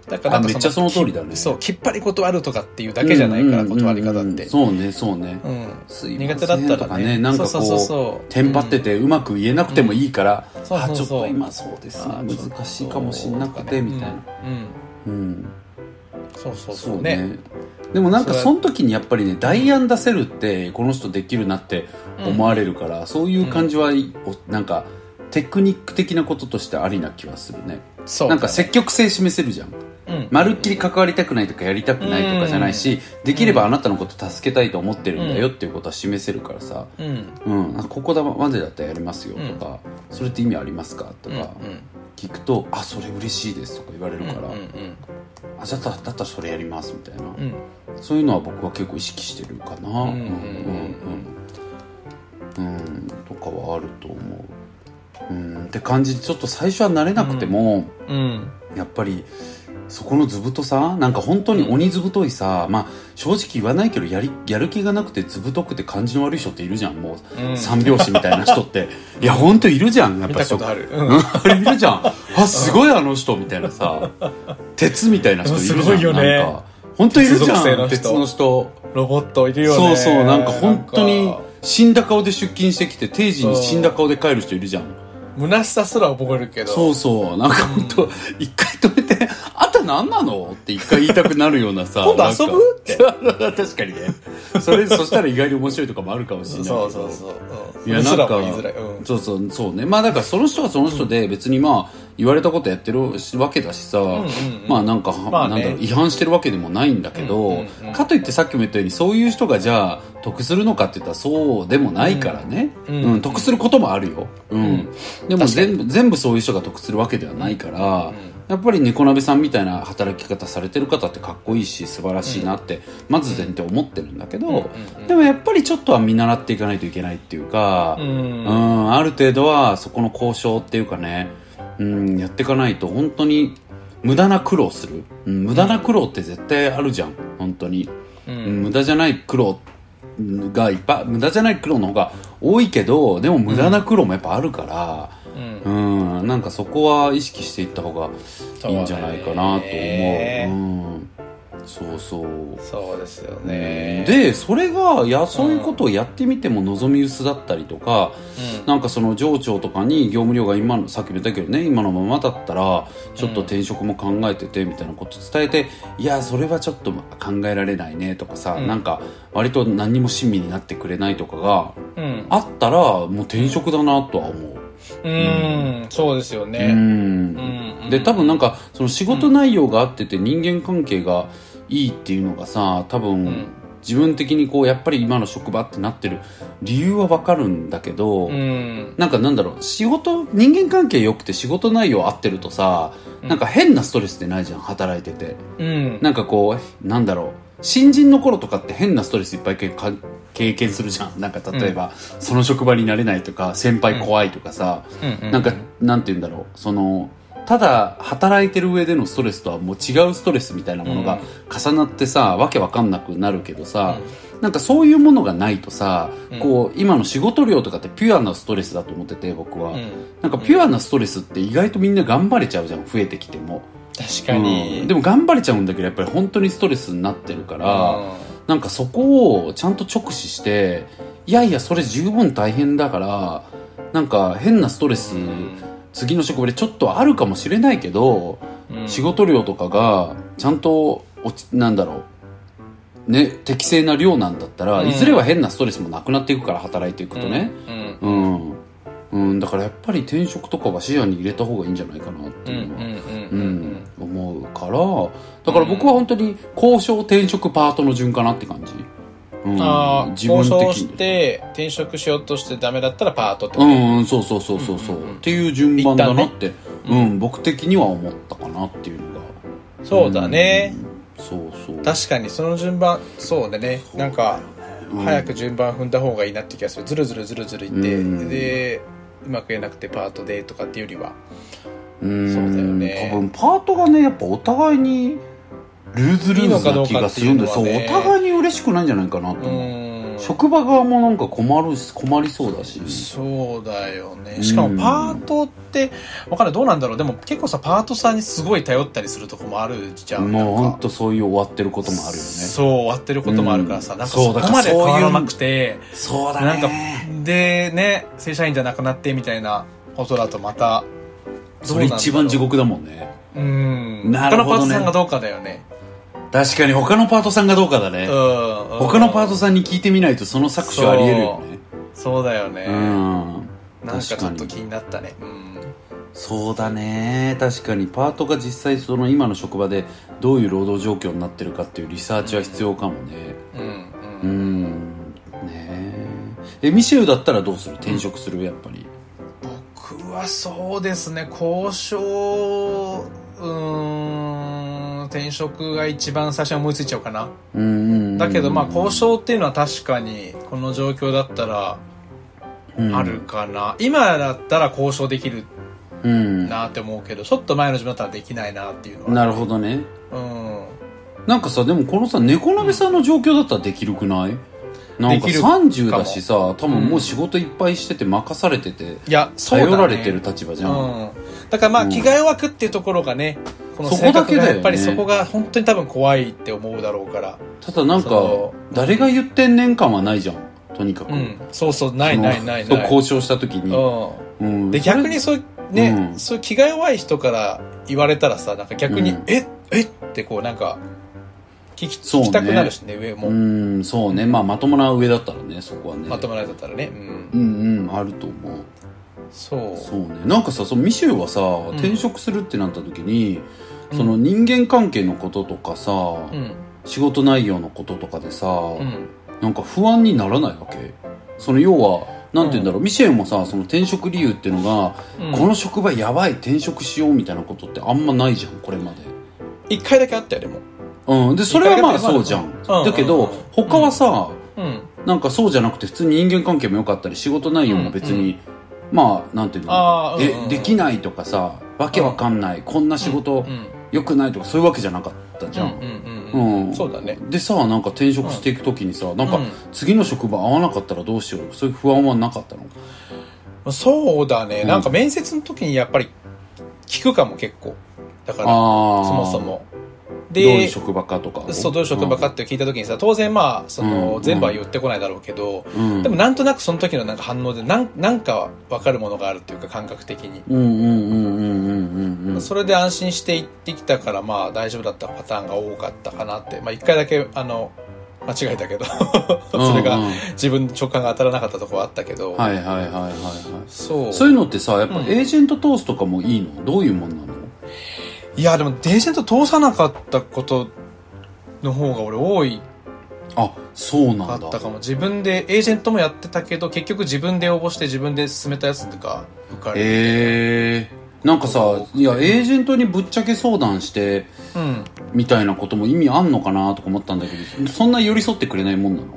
Speaker 1: だから
Speaker 2: めっちゃその通りだね。
Speaker 1: きそう、きっぱり断るとかっていうだけじゃないから、断り方って。
Speaker 2: そうね。そうね。
Speaker 1: うん。苦手だったら
Speaker 2: とか
Speaker 1: ね。
Speaker 2: なんか
Speaker 1: そうそうそう
Speaker 2: こ
Speaker 1: そう
Speaker 2: う。テンパっててうまく言えなくてもいいから、あちょっと今そうです。難しいかもしんなくてみたいな。
Speaker 1: うん。うん。
Speaker 2: うん。
Speaker 1: そうそう
Speaker 2: そ
Speaker 1: う。ね。
Speaker 2: ねでもなんか
Speaker 1: そ
Speaker 2: の時にやっぱりね代案出せるってこの人できるなって思われるから、そういう感じは、おなんかテクニック的なこととしてありな気はするね
Speaker 1: そう。
Speaker 2: なんか積極性示せるじゃん
Speaker 1: うん。
Speaker 2: まるっきり関わりたくないとかやりたくないとかじゃないし、できればあなたのこと助けたいと思ってるんだよっていうことは示せるからさ、
Speaker 1: うん。
Speaker 2: うん、あここまでだったらやりますよとか、それって意味ありますかと
Speaker 1: うん。うん
Speaker 2: か聞くと、あそれ嬉しいですとか言われるから、
Speaker 1: うん。
Speaker 2: あじゃあだったらそれやりますみたいな。そういうのは僕は結構意識してるかなうん
Speaker 1: うんうん
Speaker 2: うんとかはあると思ううん。って感じでちょっと最初は慣れなくても、
Speaker 1: うん。
Speaker 2: やっぱりそこの図太さなんか本当に鬼図太いさ、まあ正直言わないけどやりやる気がなくて図太くて感じの悪い人っているじゃん。もう、
Speaker 1: うん。
Speaker 2: 三拍子みたいな人って。いや本当いるじゃん。やっぱ
Speaker 1: 見たことある。
Speaker 2: うん。あれいるじゃん。あすごいあの人みたいなさ 鉄みたいな人いるじゃん。
Speaker 1: ね。
Speaker 2: なんか。本当いるじゃん鉄の人。
Speaker 1: ロボットいるよね。
Speaker 2: そうそう。なんか。本当に死んだ顔で出勤してきて定時に死んだ顔で帰る人いるじゃん
Speaker 1: 虚しさすら覚えるけど。
Speaker 2: そうそうなんか本当一回止めて「あんた何なの?」って一回言いたくなるようなさ
Speaker 1: 今度遊ぶ？って。
Speaker 2: 確かにね。それそしたら意外に面白いとかもあるかもしれない
Speaker 1: そうそうそう。う。ん。
Speaker 2: いやなんか。
Speaker 1: うん。
Speaker 2: そうそうそうね。まあだからその人はその人で別にまあ言われたことやってるわけだしさ、
Speaker 1: んうん
Speaker 2: まあなんか、
Speaker 1: まあね。
Speaker 2: なんだろう違反してるわけでもないんだけど、
Speaker 1: うんうんうん。
Speaker 2: かといってさっきも言ったようにそういう人がじゃあ得するのかって言ったらそうでもないからね、
Speaker 1: う
Speaker 2: うんん得することもあるよ、うん。でも全部全部そういう人が得するわけではないから、やっぱり猫鍋さんみたいな働き方されてる方ってかっこいいし素晴らしいなって、まず前提思ってるんだけど、でもやっぱりちょっとは見習っていかないといけないっていうか、
Speaker 1: うん。
Speaker 2: うん、ある程度はそこの交渉っていうかね、うん、やっていかないと本当に無駄な苦労する、うん、無駄な苦労って絶対あるじゃん本当に、
Speaker 1: う
Speaker 2: うんん、無駄じゃない苦労がいっぱい無駄じゃない苦労の方が多いけどでも無駄な苦労もやっぱあるから、
Speaker 1: うん。
Speaker 2: うんなんかそこは意識していった方がいいんじゃないかなと思う。
Speaker 1: そ
Speaker 2: うん、そうそう。
Speaker 1: そうですよね。
Speaker 2: でそれがいやそういうことをやってみても望み薄だったりとか、
Speaker 1: うん。
Speaker 2: なんかその上長とかに業務量が今のさっきも言ったけどね今のままだったらちょっと転職も考えててみたいなこと伝えて、いやそれはちょっと考えられないねとかさ、
Speaker 1: うん。
Speaker 2: なんか割と何にも親身になってくれないとかが
Speaker 1: うん。
Speaker 2: あったらもう転職だなとは思う。
Speaker 1: うん。そうですよ
Speaker 2: う
Speaker 1: ね。
Speaker 2: ん
Speaker 1: うん
Speaker 2: で多分なんかその仕事内容があってて人間関係がいいっていうのがさ多分、
Speaker 1: ん
Speaker 2: 自分的にこうやっぱり今の職場ってなってる理由はわかるんだけど、
Speaker 1: うん。
Speaker 2: なんかなんだろう仕事人間関係良くて仕事内容合ってるとさ、なんか変なストレスってないじゃん働いてて
Speaker 1: うん。
Speaker 2: なんかこうなんだろう新人の頃とかって変なストレスいっぱい経験するじゃん。なんか例えば、その職場になれないとか先輩怖いとかさ、
Speaker 1: うん。
Speaker 2: なんかなんて言うんだろう。そのただ働いてる上でのストレスとはもう違うストレスみたいなものが重なってさ、わけわかんなくなるけどさ、なんかそういうものがないとさ、
Speaker 1: うん。
Speaker 2: こう今の仕事量とかってピュアなストレスだと思ってて僕は、
Speaker 1: うん。
Speaker 2: なんかピュアなストレスって意外とみんな頑張れちゃうじゃん増えてきても、
Speaker 1: 確かに。
Speaker 2: うん。でも頑張れちゃうんだけどやっぱり本当にストレスになってるから、なんかそこをちゃんと直視していやいやそれ十分大変だからなんか変なストレス、次の職場でちょっとあるかもしれないけど、
Speaker 1: うん。
Speaker 2: 仕事量とかがちゃんと落ちなんだろう。ね適正な量なんだったら、
Speaker 1: うん。
Speaker 2: いずれは変なストレスもなくなっていくから働いていくとね、
Speaker 1: うん。
Speaker 2: うんうん、だからやっぱり転職とかは視野に入れた方がいいんじゃないかなっていうのは、
Speaker 1: うん
Speaker 2: 思うからだから僕は本当に交渉転職パートの順かなって感じ、うん、
Speaker 1: ああ
Speaker 2: 自分
Speaker 1: 交渉して転職しようとしてダメだったらパートってこと
Speaker 2: うんうんそうそうそうそうそう、
Speaker 1: うんうんうん
Speaker 2: っていう順番だなって、
Speaker 1: ね
Speaker 2: うん僕的には思ったかなっていうのが。
Speaker 1: そうだね、
Speaker 2: うんそうそう。
Speaker 1: 確かにその順番そうだね。なんか
Speaker 2: うん。
Speaker 1: 早く順番踏んだ方がいいなって気がする。ずるずるずるずるいって、
Speaker 2: うん。
Speaker 1: でうまく言えなくてパートでとかっていうよりは。
Speaker 2: うん。
Speaker 1: そうだよね。
Speaker 2: 多分パートがねやっぱお互いにルーズルーズな気がするんで
Speaker 1: いいのかどうかっていうのは
Speaker 2: そう
Speaker 1: ね
Speaker 2: お互いに嬉しくないんじゃないかなと
Speaker 1: う
Speaker 2: 思う、
Speaker 1: ん。
Speaker 2: 職場側もなんか困るし困りそうだし。
Speaker 1: そうだよね。
Speaker 2: うん
Speaker 1: しかもパートってわかんない。どうなんだろう。でも結構さパートさんにすごい頼ったりするとこもあるじゃん。
Speaker 2: もう
Speaker 1: なんか。
Speaker 2: 本当そういう終わってることもあるよね。
Speaker 1: そう終わってることもあるからさ、
Speaker 2: うん。
Speaker 1: なんか
Speaker 2: そ
Speaker 1: こまで変わらなくて
Speaker 2: そうだ
Speaker 1: なんかでね正社員じゃなくなってみたいなことだとまた
Speaker 2: それ一番地獄だもんね。
Speaker 1: うん。
Speaker 2: なるほどね。
Speaker 1: 他のパートさんがどうかだよね
Speaker 2: 確かに他のパートさんがどうかだね、
Speaker 1: うん
Speaker 2: 他のパートさんに聞いてみないとその搾取ありえるよね。
Speaker 1: そう。だよね、
Speaker 2: うん。
Speaker 1: なんかちょっと気になったね。うん。
Speaker 2: そうだね。確かにパートが実際その今の職場でどういう労働状況になってるかっていうリサーチは必要かもね。
Speaker 1: うん
Speaker 2: う
Speaker 1: うん。
Speaker 2: んね。ええミシェルだったらどうする？転職する？やっぱり。
Speaker 1: 僕はそうですね。交渉うーん転職が一番最初に思いついちゃうかな。
Speaker 2: うんうんうん。
Speaker 1: だけどまあ交渉っていうのは確かにこの状況だったらあるかな、今だったら交渉できる
Speaker 2: うん。
Speaker 1: なって思うけどちょっと前の自分だったらできないなっていうのは。
Speaker 2: なるほどね。
Speaker 1: うん。
Speaker 2: なんかさでもこのさ猫鍋さんの状況だったらできるくない？なんか
Speaker 1: できるかも。
Speaker 2: 30だしさ多分もう仕事いっぱいしてて任されてて
Speaker 1: いや
Speaker 2: 頼られてる立場じゃん、
Speaker 1: うん、だからまあ
Speaker 2: うん
Speaker 1: 気が弱くっていうところがねこの性格がやっぱりそこが本当に多分怖いって思うだろうから。
Speaker 2: ただなんか誰が言ってんねん感はないじゃんとにかく、
Speaker 1: うん。そうそうないないないない。
Speaker 2: 交渉した時に、
Speaker 1: う
Speaker 2: うん。
Speaker 1: ん、で逆にそうね、
Speaker 2: うん。
Speaker 1: そういう気が弱い人から言われたらさなんか逆に、
Speaker 2: うん。
Speaker 1: ええ？ってこうなんか聞き聞きたくなるしね上も、
Speaker 2: うんそうね。まあまともな上だったらねそこはね。
Speaker 1: まとめられたらね。うん。
Speaker 2: うんうんあると思う
Speaker 1: そう。
Speaker 2: そうね。なんかさそのミシェルはさ、
Speaker 1: ん。
Speaker 2: 転職するってなった時に
Speaker 1: うん。
Speaker 2: その人間関係のこととかさ、
Speaker 1: うん。
Speaker 2: 仕事内容のこととかでさ、
Speaker 1: うん。
Speaker 2: なんか不安にならないわけ？その要はなんて言うんだろう、ミシェルもさその転職理由っていうのが、
Speaker 1: うん。
Speaker 2: この職場やばい転職しようみたいなことってあんまないじゃんこれまで。
Speaker 1: 一回だけあったよでも。
Speaker 2: うん。でそれはまあそうじゃん、
Speaker 1: うん。
Speaker 2: だけど、
Speaker 1: うん
Speaker 2: 他はさ、
Speaker 1: うん。
Speaker 2: なんかそうじゃなくて普通に人間関係も良かったり仕事内容も別に、まあなんていうの？
Speaker 1: あーうんうん
Speaker 2: えできないとかさわけわかんない、こんな仕事
Speaker 1: うん
Speaker 2: 良くないとかそういうわけじゃなかったじゃん、
Speaker 1: うんうんそうだね。
Speaker 2: でさなんか転職していく時にさ、なんか
Speaker 1: うん。
Speaker 2: 次の職場合わなかったらどうしよう？そういう不安はなかったの？
Speaker 1: そうだね、
Speaker 2: うん。
Speaker 1: なんか面接の時にやっぱり聞くかも結構。だからそもそも
Speaker 2: どういう
Speaker 1: で
Speaker 2: 職場かとかを？
Speaker 1: そうどういう職場かって聞いた時にさ当然まあその、
Speaker 2: うん。
Speaker 1: 全部は言ってこないだろうけど、
Speaker 2: うん、
Speaker 1: でもなんとなくその時のなんか反応でなんなんか分かるものがあるっていうか感覚的に、それで安心して行ってきたからまあ大丈夫だったパターンが多かったかなって。まあ一回だけあの間違えたけど。それが自分の直感が当たらなかったところはあったけど、
Speaker 2: はいはいはいはいはい。
Speaker 1: そう。
Speaker 2: そういうのってさやっぱ
Speaker 1: うん。
Speaker 2: エージェント通すとかもいいの？どういうもんなの？
Speaker 1: いやでもエージェント通さなかったことの方が俺多い。
Speaker 2: あそう
Speaker 1: か
Speaker 2: なんだ。
Speaker 1: ったかも。自分でエージェントもやってたけど結局自分で応募して自分で進めたやつが受かる。
Speaker 2: ええなんかさいやエージェントにぶっちゃけ相談して
Speaker 1: うん。
Speaker 2: みたいなことも意味あんのかなとか思ったんだけどそんな寄り添ってくれないもんなの？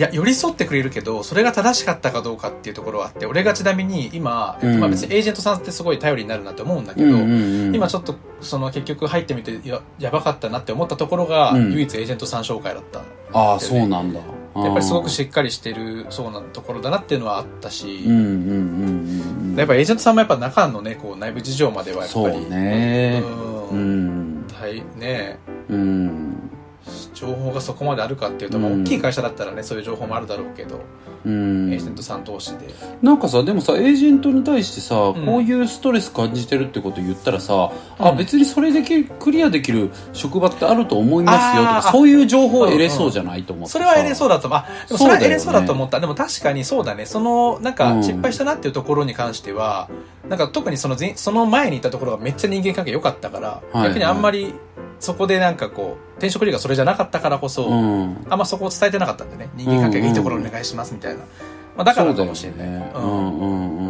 Speaker 1: いや寄り添ってくれるけどそれが正しかったかどうかっていうところはあって俺がちなみに今、
Speaker 2: うん。
Speaker 1: まあ、別にエージェントさんってすごい頼りになるなって思うんだけど、今ちょっとその結局入ってみてややばかったなって思ったところが、
Speaker 2: うん。
Speaker 1: 唯一エージェントさん紹介だった
Speaker 2: ああそうなんだ。
Speaker 1: やっぱりすごく
Speaker 2: し
Speaker 1: しっかりしてるそうなところだなっていうのはあったし、
Speaker 2: うんうんうんうんうん
Speaker 1: やっぱエージェントさんもやっぱ中のねこう内部事情まではやっぱり
Speaker 2: ね
Speaker 1: う
Speaker 2: うん。ん。
Speaker 1: 大ね。
Speaker 2: うん。
Speaker 1: 主情報がそこまであるかっていうと、まあ
Speaker 2: うん。
Speaker 1: 大きい会社だったらねそういう情報もあるだろうけど、
Speaker 2: うん。
Speaker 1: エージェントさん同士で。
Speaker 2: なんかさでもさエージェントに対してさ、
Speaker 1: ん。
Speaker 2: こういうストレス感じてるってこと言ったらさ、あ
Speaker 1: うん。
Speaker 2: 別にそれできクリアできる職場ってあると思いますよとかそういう情報を得れそうじゃないと思って
Speaker 1: それは得れそう
Speaker 2: だ
Speaker 1: だとあでもそれは得れそう
Speaker 2: だ
Speaker 1: と思った、でも確かにそうだね。そのなんか
Speaker 2: うん。
Speaker 1: 失敗したなっていうところに関しては、なんか特にその前その前にいたところがめっちゃ人間関係良かったから、
Speaker 2: はい。
Speaker 1: 逆にあんまりそこでなんかこう転職理がそれじゃなかったからこそ、
Speaker 2: うん。
Speaker 1: あんまそこを伝えてなかったんでね。人間関係がいいところにお願いしますみたいな、まあ、だからかもしれない、
Speaker 2: ねうんうん。うんうんそうね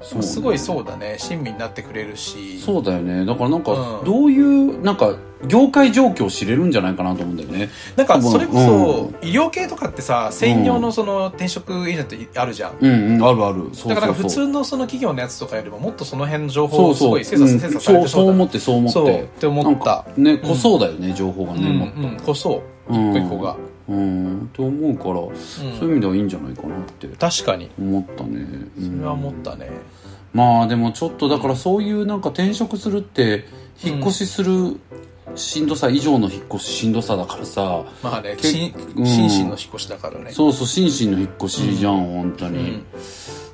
Speaker 1: すごいそうだね。親身になってくれるし。
Speaker 2: そうだよね。だからなんか
Speaker 1: うん。
Speaker 2: どういうなんか業界状況を知れるんじゃないかなと思うんだよね。
Speaker 1: なんかそれこ
Speaker 2: う
Speaker 1: そ医療系とかってさ専用のその転職エージェントあるじゃん。
Speaker 2: うん。うん。あるある。そうそうそう。
Speaker 1: だから普通のその企業のやつとかよりももっとその辺の情報
Speaker 2: そうそう
Speaker 1: をすごい精査
Speaker 2: うん。
Speaker 1: 精査されてそう
Speaker 2: うそう思ってそう思って。
Speaker 1: そう。って思った。
Speaker 2: ね濃そうだよね、情報が
Speaker 1: うん。
Speaker 2: ね、もっと。
Speaker 1: うんこそ
Speaker 2: う。ん。
Speaker 1: 一個一個が、
Speaker 2: うんと思うから、そういう意味ではいいんじゃないかなって。
Speaker 1: 確かに。
Speaker 2: 思ったね、うん
Speaker 1: それは思ったね。
Speaker 2: まあでもちょっとだからそういうなんか転職するって引っ越しするしんどさ以上の引っ越ししんどさだからさ
Speaker 1: まあね
Speaker 2: うん。
Speaker 1: 心身の引っ越しだからね。
Speaker 2: そうそう心身の引っ越しじゃん、本当に、
Speaker 1: うん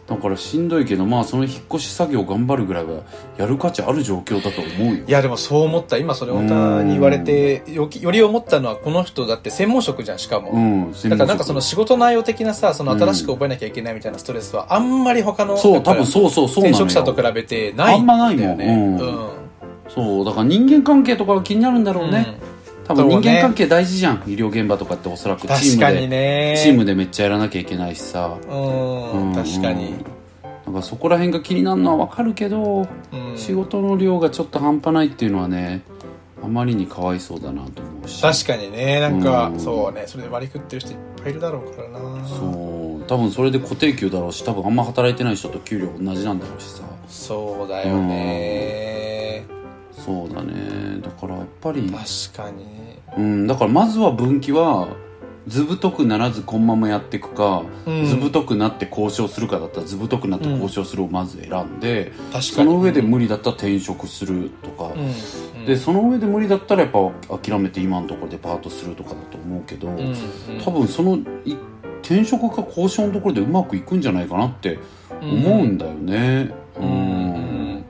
Speaker 2: だからしんどいけどまあその引っ越し作業頑張るぐらいはやる価値ある状況だと思うよ。
Speaker 1: いやでもそう思った。今それ太田に言われてよきより思ったのはこの人だって専門職じゃんしかも、
Speaker 2: うん
Speaker 1: だからなんかその仕事内容的なさその新しく覚えなきゃいけないみたいなストレスはあんまり他の
Speaker 2: そう多分そうそうそう
Speaker 1: 転職者と比べてない
Speaker 2: あんまないもん。
Speaker 1: だよね
Speaker 2: うん。そうだから人間関係とかが気になるんだろうね、多分人間関係大事じゃん、医療現場とかっておそらく。チームで、
Speaker 1: ね
Speaker 2: チームでめっちゃやらなきゃいけないしさ。
Speaker 1: うん、
Speaker 2: うん
Speaker 1: 確かに、
Speaker 2: なんかそこら辺が気になるのはわかるけど、
Speaker 1: うん、
Speaker 2: 仕事の量がちょっと半端ないっていうのはねあまりにかわいそうだなと思うし。
Speaker 1: 確かにね。なんか、
Speaker 2: うん。
Speaker 1: そうね。それで割り食ってる人いっぱいいるだろうからな。
Speaker 2: そう。多分それで固定給だろうし多分あんま働いてない人と給料同じなんだろうしさ。
Speaker 1: そうだよね、
Speaker 2: そうだね。だからやっぱり
Speaker 1: 確かに
Speaker 2: うんだからまずは分岐は図太くならずこのままやっていくか、
Speaker 1: うん。
Speaker 2: 図太くなって交渉するかだったら図太くなって交渉するをまず選んで、
Speaker 1: 確かに。
Speaker 2: その上で無理だったら転職するとか、
Speaker 1: うん。うん。
Speaker 2: でその上で無理だったらやっぱ諦めて今のところでパートするとかだと思うけど、
Speaker 1: うんうん。
Speaker 2: 多分そのい転職か交渉のところでうまくいくんじゃないかなって思うんだよね。うん、
Speaker 1: うん。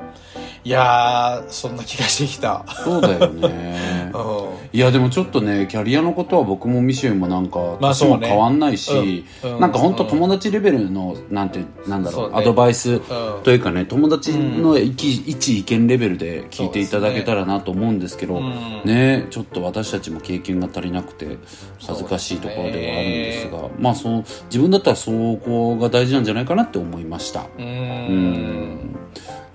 Speaker 1: いやーそんな気がしてきた。
Speaker 2: そうだよね。
Speaker 1: う
Speaker 2: いやでもちょっとねキャリアのことは僕もミシェルもなんか
Speaker 1: まあ
Speaker 2: 年も変わんないし、
Speaker 1: うん。
Speaker 2: なんか本当
Speaker 1: うん
Speaker 2: 友達レベルのなんてなんだろう
Speaker 1: ね。
Speaker 2: アドバイス
Speaker 1: ん。
Speaker 2: というかね友達の一,、一意見レベルで聞いていただけたらなと思うんですけど
Speaker 1: うん。
Speaker 2: ねちょっと私たちも経験が足りなくて恥ずかしいところではあるんですがまあそう自分だったらそこが大事なんじゃないかなって思いました。
Speaker 1: う
Speaker 2: うんん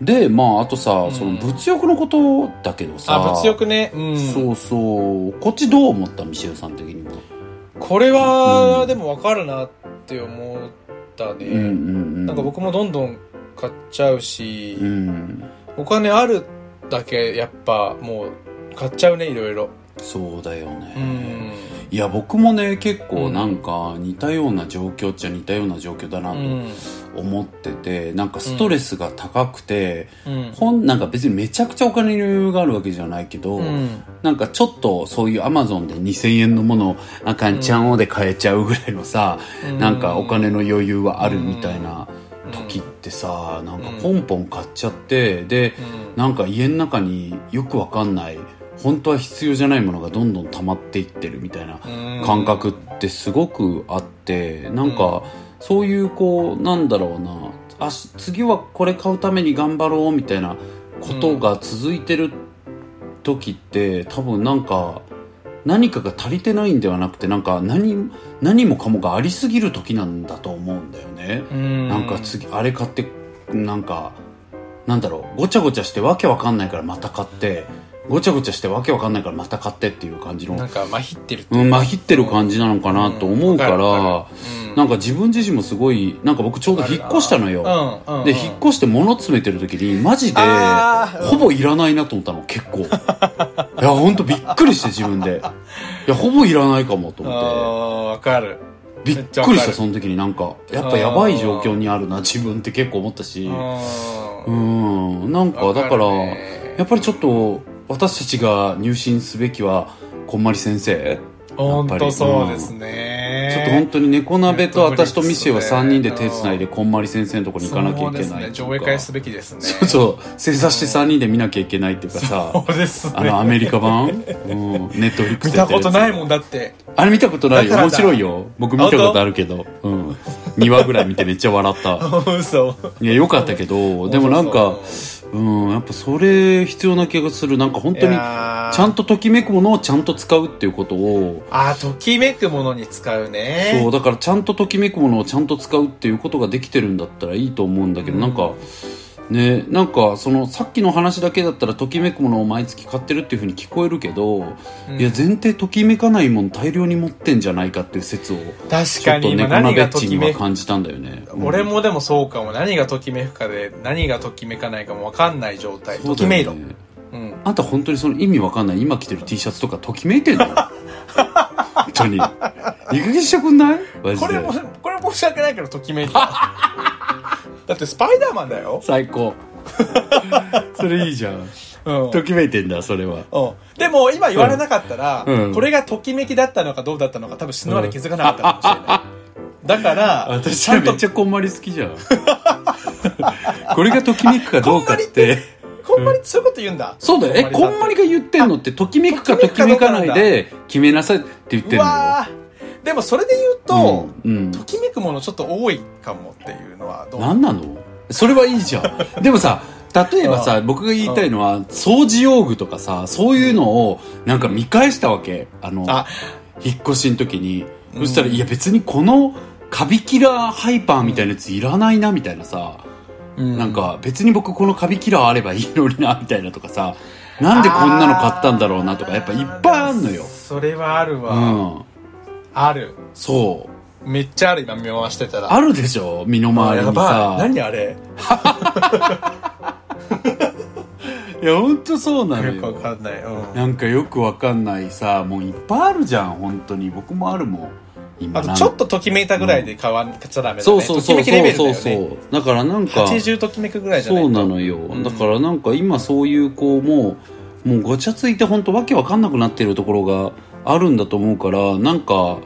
Speaker 2: でまああとさ、その物欲のことだけどさ。
Speaker 1: あ物欲ね。うん。
Speaker 2: そうそう。こっちどう思ったミシェルさん的には？
Speaker 1: これは、
Speaker 2: うん。
Speaker 1: でも分かるなって思ったね、
Speaker 2: うんうんうん。
Speaker 1: なんか僕もどんどん買っちゃうし、
Speaker 2: うん。
Speaker 1: お金あるだけやっぱもう買っちゃうねいろいろ。
Speaker 2: そうだよね、
Speaker 1: うん。
Speaker 2: いや僕もね結構なんか似たような状況っちゃ似たような状況だなと。
Speaker 1: うん
Speaker 2: 思ってて、なんかストレスが高くて、
Speaker 1: うん。
Speaker 2: ほんなんか別にめちゃくちゃお金に余裕があるわけじゃないけど、
Speaker 1: うん。
Speaker 2: なんかちょっとそういうアマゾンで2000円のものをあかんちゃんおで買えちゃうぐらいのさ、
Speaker 1: うん。
Speaker 2: なんかお金の余裕はあるみたいな時ってさなんかポンポン買っちゃってでなんか家の中によくわかんない本当は必要じゃないものがどんどん溜まっていってるみたいな
Speaker 1: うん。
Speaker 2: 感覚ってすごくあってなんかそういうこうなんだろうな。あし次はこれ買うために頑張ろうみたいなことが続いてる時って多分なんか何かが足りてないんではなくてなんか何何もかもがありすぎる時なんだと思うんだよね。
Speaker 1: うん。
Speaker 2: なんか次あれ買ってなんかなんだろう。ごちゃごちゃしてわけわかんないからまた買ってごちゃごちゃしてわけわかんないからまた買ってっていう感じの。
Speaker 1: なんかまひってるう
Speaker 2: うん、まひってる感じなのかなと思うから、なんか自分自身もすごいなんか僕ちょうど引っ越したのよ、で引っ越して物詰めてる時にマジでほぼいらないなと思ったの結構。いやほんとびっくりして自分で。いやほぼいらないかもと
Speaker 1: あ
Speaker 2: 思って。
Speaker 1: ーわかる。
Speaker 2: びっくりしたその時になんかやっぱやばい状況にあるな自分って結構思ったし。
Speaker 1: う
Speaker 2: うん。んなんかだからやっぱりちょっと私たちが入信すべきはこんまり先生。
Speaker 1: 本当そうですね、
Speaker 2: ちょっと本当に猫鍋と私とミシェは
Speaker 1: Netflix
Speaker 2: 3人で手つないでこんまり先生のとこに行かなきゃいけない
Speaker 1: そうですね上映会すべきですね。
Speaker 2: そうそう。正座して3人で見なきゃいけないっていうかさ。
Speaker 1: そうですね。
Speaker 2: あのアメリカ版、うん、ネットフリックス
Speaker 1: 見たことない
Speaker 2: ん
Speaker 1: もんだって。
Speaker 2: あれ見たことないよ。面白いよ。僕見たことあるけど、うん、2話ぐらい見てめっちゃ笑った。
Speaker 1: 嘘。
Speaker 2: いやよかったけど。でもなんかうんやっぱそれ必要な気がする。なんか本当にちゃん
Speaker 1: と
Speaker 2: とときめくものをちゃんと使うっていうことを。
Speaker 1: あーときめくものに使うね。
Speaker 2: そうだからちゃんとときめくものをちゃんと使うっていうことができてるんだったらいいと思うんだけど、
Speaker 1: うん。
Speaker 2: なんかねなんかそのさっきの話だけだったらときめくものを毎月買ってるっていうふうに聞こえるけど、
Speaker 1: うん。
Speaker 2: いや前提ときめかないもん大量に持ってんじゃないかっていう説を
Speaker 1: 確
Speaker 2: ちょっと
Speaker 1: かに
Speaker 2: ちに
Speaker 1: 何がときめく
Speaker 2: は感じたんだよね、うん
Speaker 1: 俺もでもそうかも。何がときめくかで何がときめかないかも分かんない状態。ときめいろ。うん。
Speaker 2: あんた本当にその意味わかんない。今着てる T シャツとかときめいてんの？本当に。いい加減にしてくんない？
Speaker 1: これもこれ申し訳ないけどときめいただってスパイダーマンだよ。
Speaker 2: 最高。それいいじゃん。
Speaker 1: うん。
Speaker 2: ときめいてんだそれは。
Speaker 1: うん。でも今言われなかったら、
Speaker 2: うん。
Speaker 1: これがときめきだったのかどうだったのか多分死ぬまで気づかなかったかもしれない、だから
Speaker 2: 私
Speaker 1: ちゃんと
Speaker 2: はめっちゃこんまり好きじゃん。これがときめくかどうかって。
Speaker 1: こんまりそういうこと言うんだ。
Speaker 2: そうだよ。えこんまりが言ってんのってときめくかときめかないで決めなさいって言って
Speaker 1: うん
Speaker 2: の？よ
Speaker 1: でもそれで言うと、
Speaker 2: うんうん。
Speaker 1: ときめくものちょっと多いかもっていうのはどう？
Speaker 2: 何なの？それはいいじゃん。でもさ例えばさ僕が言いたいのは掃除用具とかさそういうのをなんか見返したわけ。あの
Speaker 1: あ。
Speaker 2: 引っ越しの時に。
Speaker 1: うん。
Speaker 2: そしたらいや別にこのカビキラーハイパーみたいなやついらないなみたいなさ。なんか別に僕このカビキラーあればいいのになみたいなとかさ。なんでこんなの買ったんだろうなとかやっぱいっぱいあんのよ。
Speaker 1: それはある
Speaker 2: う
Speaker 1: わ、
Speaker 2: ん
Speaker 1: ある。
Speaker 2: そう。
Speaker 1: めっちゃある今見回してたら。
Speaker 2: あるでしょ身の回りに
Speaker 1: やばい。
Speaker 2: さ
Speaker 1: 何あれ？
Speaker 2: いやほんとそうなの
Speaker 1: よ。くわ
Speaker 2: よ
Speaker 1: かんない、うん、
Speaker 2: なんかよくわかんないさもういっぱいあるじゃん本当に。僕もあるもん今。
Speaker 1: あとちょっとときめいたぐらいで買わんちゃダメだね。
Speaker 2: そうそうそう
Speaker 1: ときめきレベルだよ
Speaker 2: そう
Speaker 1: ね
Speaker 2: そう。だからなんか
Speaker 1: 80ときめくぐらいじゃない
Speaker 2: そう
Speaker 1: と
Speaker 2: なのよ、
Speaker 1: ん。
Speaker 2: だからなんか今そういうこうもうもうごちゃついて本当わけわかんなくなってるところがあるんだと思うからなんか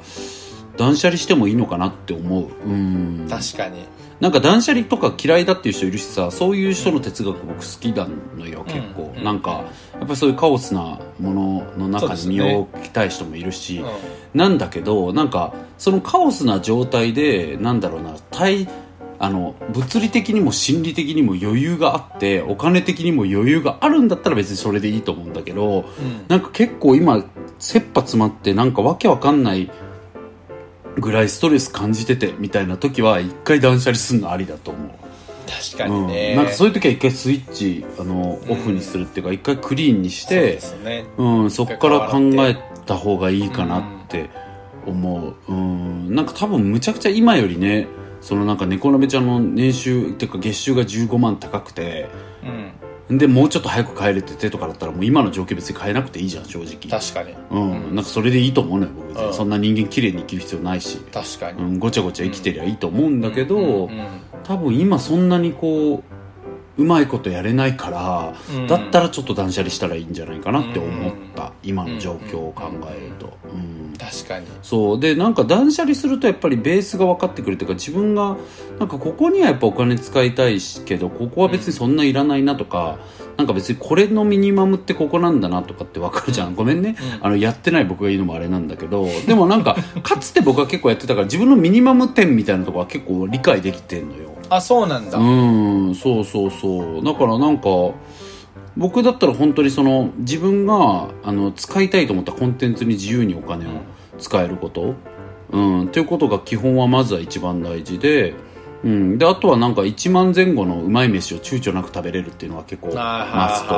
Speaker 2: 断捨離してもいいのかなって思う。うん。
Speaker 1: 確かに。
Speaker 2: なんか断捨離とか嫌いだっていう人いるしさそういう人の哲学僕好きなのよ結構、
Speaker 1: うん。
Speaker 2: なんかやっぱりそういうカオスなものの中に身を置きたい人もいるし、
Speaker 1: うん。
Speaker 2: なんだけどなんかそのカオスな状態でなんだろうな対あの物理的にも心理的にも余裕があってお金的にも余裕があるんだったら別にそれでいいと思うんだけど
Speaker 1: うん。
Speaker 2: なんか結構今切羽詰まってなんかわけわかんないぐらいストレス感じててみたいな時は一回断捨離するのありだと思う、
Speaker 1: 確かにね、
Speaker 2: うん、なんかそういう時は一回スイッチあの
Speaker 1: うん
Speaker 2: オフにするっていうか一回クリーンにし
Speaker 1: そう
Speaker 2: て
Speaker 1: ですよね。
Speaker 2: うん、そこから考えた方がいいかなって思う、うん、なんか多分むちゃくちゃ今よりねそのなんか猫鍋ちゃんの年収っていうか月収が15万高くて
Speaker 1: うん。
Speaker 2: でもうちょっと早く帰れててとかだったらもう今の状況別に変えなくていいじゃん正直。
Speaker 1: 確かに。
Speaker 2: うん、なんかそれでいいと思うのよ僕
Speaker 1: うん。
Speaker 2: そんな人間綺麗に生きる必要ないし、
Speaker 1: 確かに。
Speaker 2: うん、ごちゃごちゃ生きてりゃいいと思うんだけど、
Speaker 1: うんうん。
Speaker 2: 多分今そんなにこううまいことやれないから、
Speaker 1: うん。
Speaker 2: だったらちょっと断捨離したらいいんじゃないかなって思った、今の状況を考えると、うん
Speaker 1: 確かに。
Speaker 2: そう。でなんか断捨離するとやっぱりベースが分かってくるというか自分がなんかここにはやっぱお金使いたいしけどここは別にそんないらないなとか、なんか別にこれのミニマムってここなんだなとかって分かるじゃん、ごめんね、
Speaker 1: うん。
Speaker 2: あのやってない僕が言うのもあれなんだけど。でもなんかかつて僕は結構やってたから自分のミニマム点みたいなところは結構理解できてんのよ
Speaker 1: あそうなんだ、
Speaker 2: うんそうそうそう。だからなんか僕だったら本当にその自分があの使いたいと思ったコンテンツに自由にお金を使えること、うん、っていうことが基本はまずは一番大事で,、うん、であとはなんか1万前後のうまい飯を躊躇なく食べれるっていうのは結構マスト。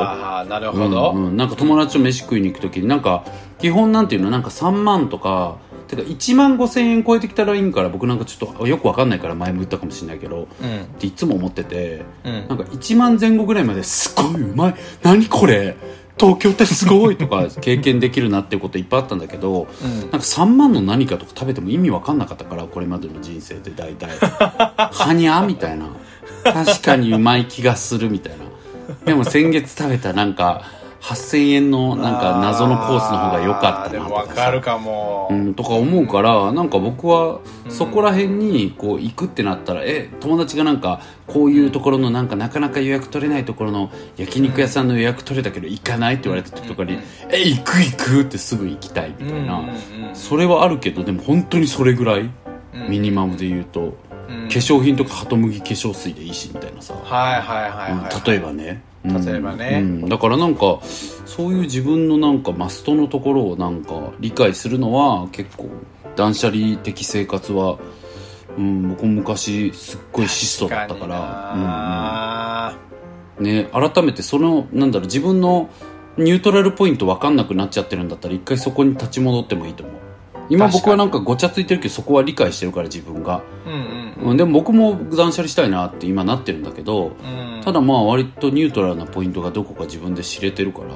Speaker 1: なるほど、
Speaker 2: うんうんなんか友達と飯食いに行く時になんか基本なんていうの？なんか3万とかてか1万5千円超えてきたらいいんから僕なんかちょっとよくわかんないから前も言ったかもしれないけど
Speaker 1: うん。
Speaker 2: っていつも思ってて
Speaker 1: うん。
Speaker 2: なんか1万前後ぐらいまですごいうまい。何これ？東京ってすごいとか 経験できるなっていうこといっぱいあったんだけど
Speaker 1: うん。
Speaker 2: なんか3万の何かとか食べても意味わかんなかったからこれまでの人生で大体。はにゃみたいな。確かにうまい気がするみたいな。でも先月食べたなんか8000円のなんか謎のコースの方が良かったなとか
Speaker 1: かるかも、
Speaker 2: うん、とか思うからなんか僕はそこら辺にこう行くってなったらえ友達がなんかこういうところのなんかなかなか予約取れないところの焼肉屋さんの予約取れたけど行かないって言われた時とかに「え行く行く!」ってすぐ行きたいみたいな、
Speaker 1: うんうんうん
Speaker 2: それはあるけどでも本当にそれぐらい、
Speaker 1: うん。
Speaker 2: ミニマムで言うと、
Speaker 1: うん。
Speaker 2: 化粧品とかハトムギ化粧水でいいしみたいなさ、
Speaker 1: はいはいはいはい、
Speaker 2: うん例えばね、うん
Speaker 1: 例えばね。
Speaker 2: うん。だからなんかそういう自分のなんかマストのところをなんか理解するのは結構断捨離的生活は、うん、僕も昔すっごい質素だったから。
Speaker 1: ら、
Speaker 2: うんうん。ね、改めてそのなんだろう自分のニュートラルポイント分かんなくなっちゃってるんだったら一回そこに立ち戻ってもいいと思う今僕はなんかごちゃついてるけどそこは理解してるから自分が、
Speaker 1: うんうん
Speaker 2: うん、でも僕も断捨離したいなって今なってるんだけど、
Speaker 1: うん。
Speaker 2: ただまあ割とニュートラルなポイントがどこか自分で知れてるから、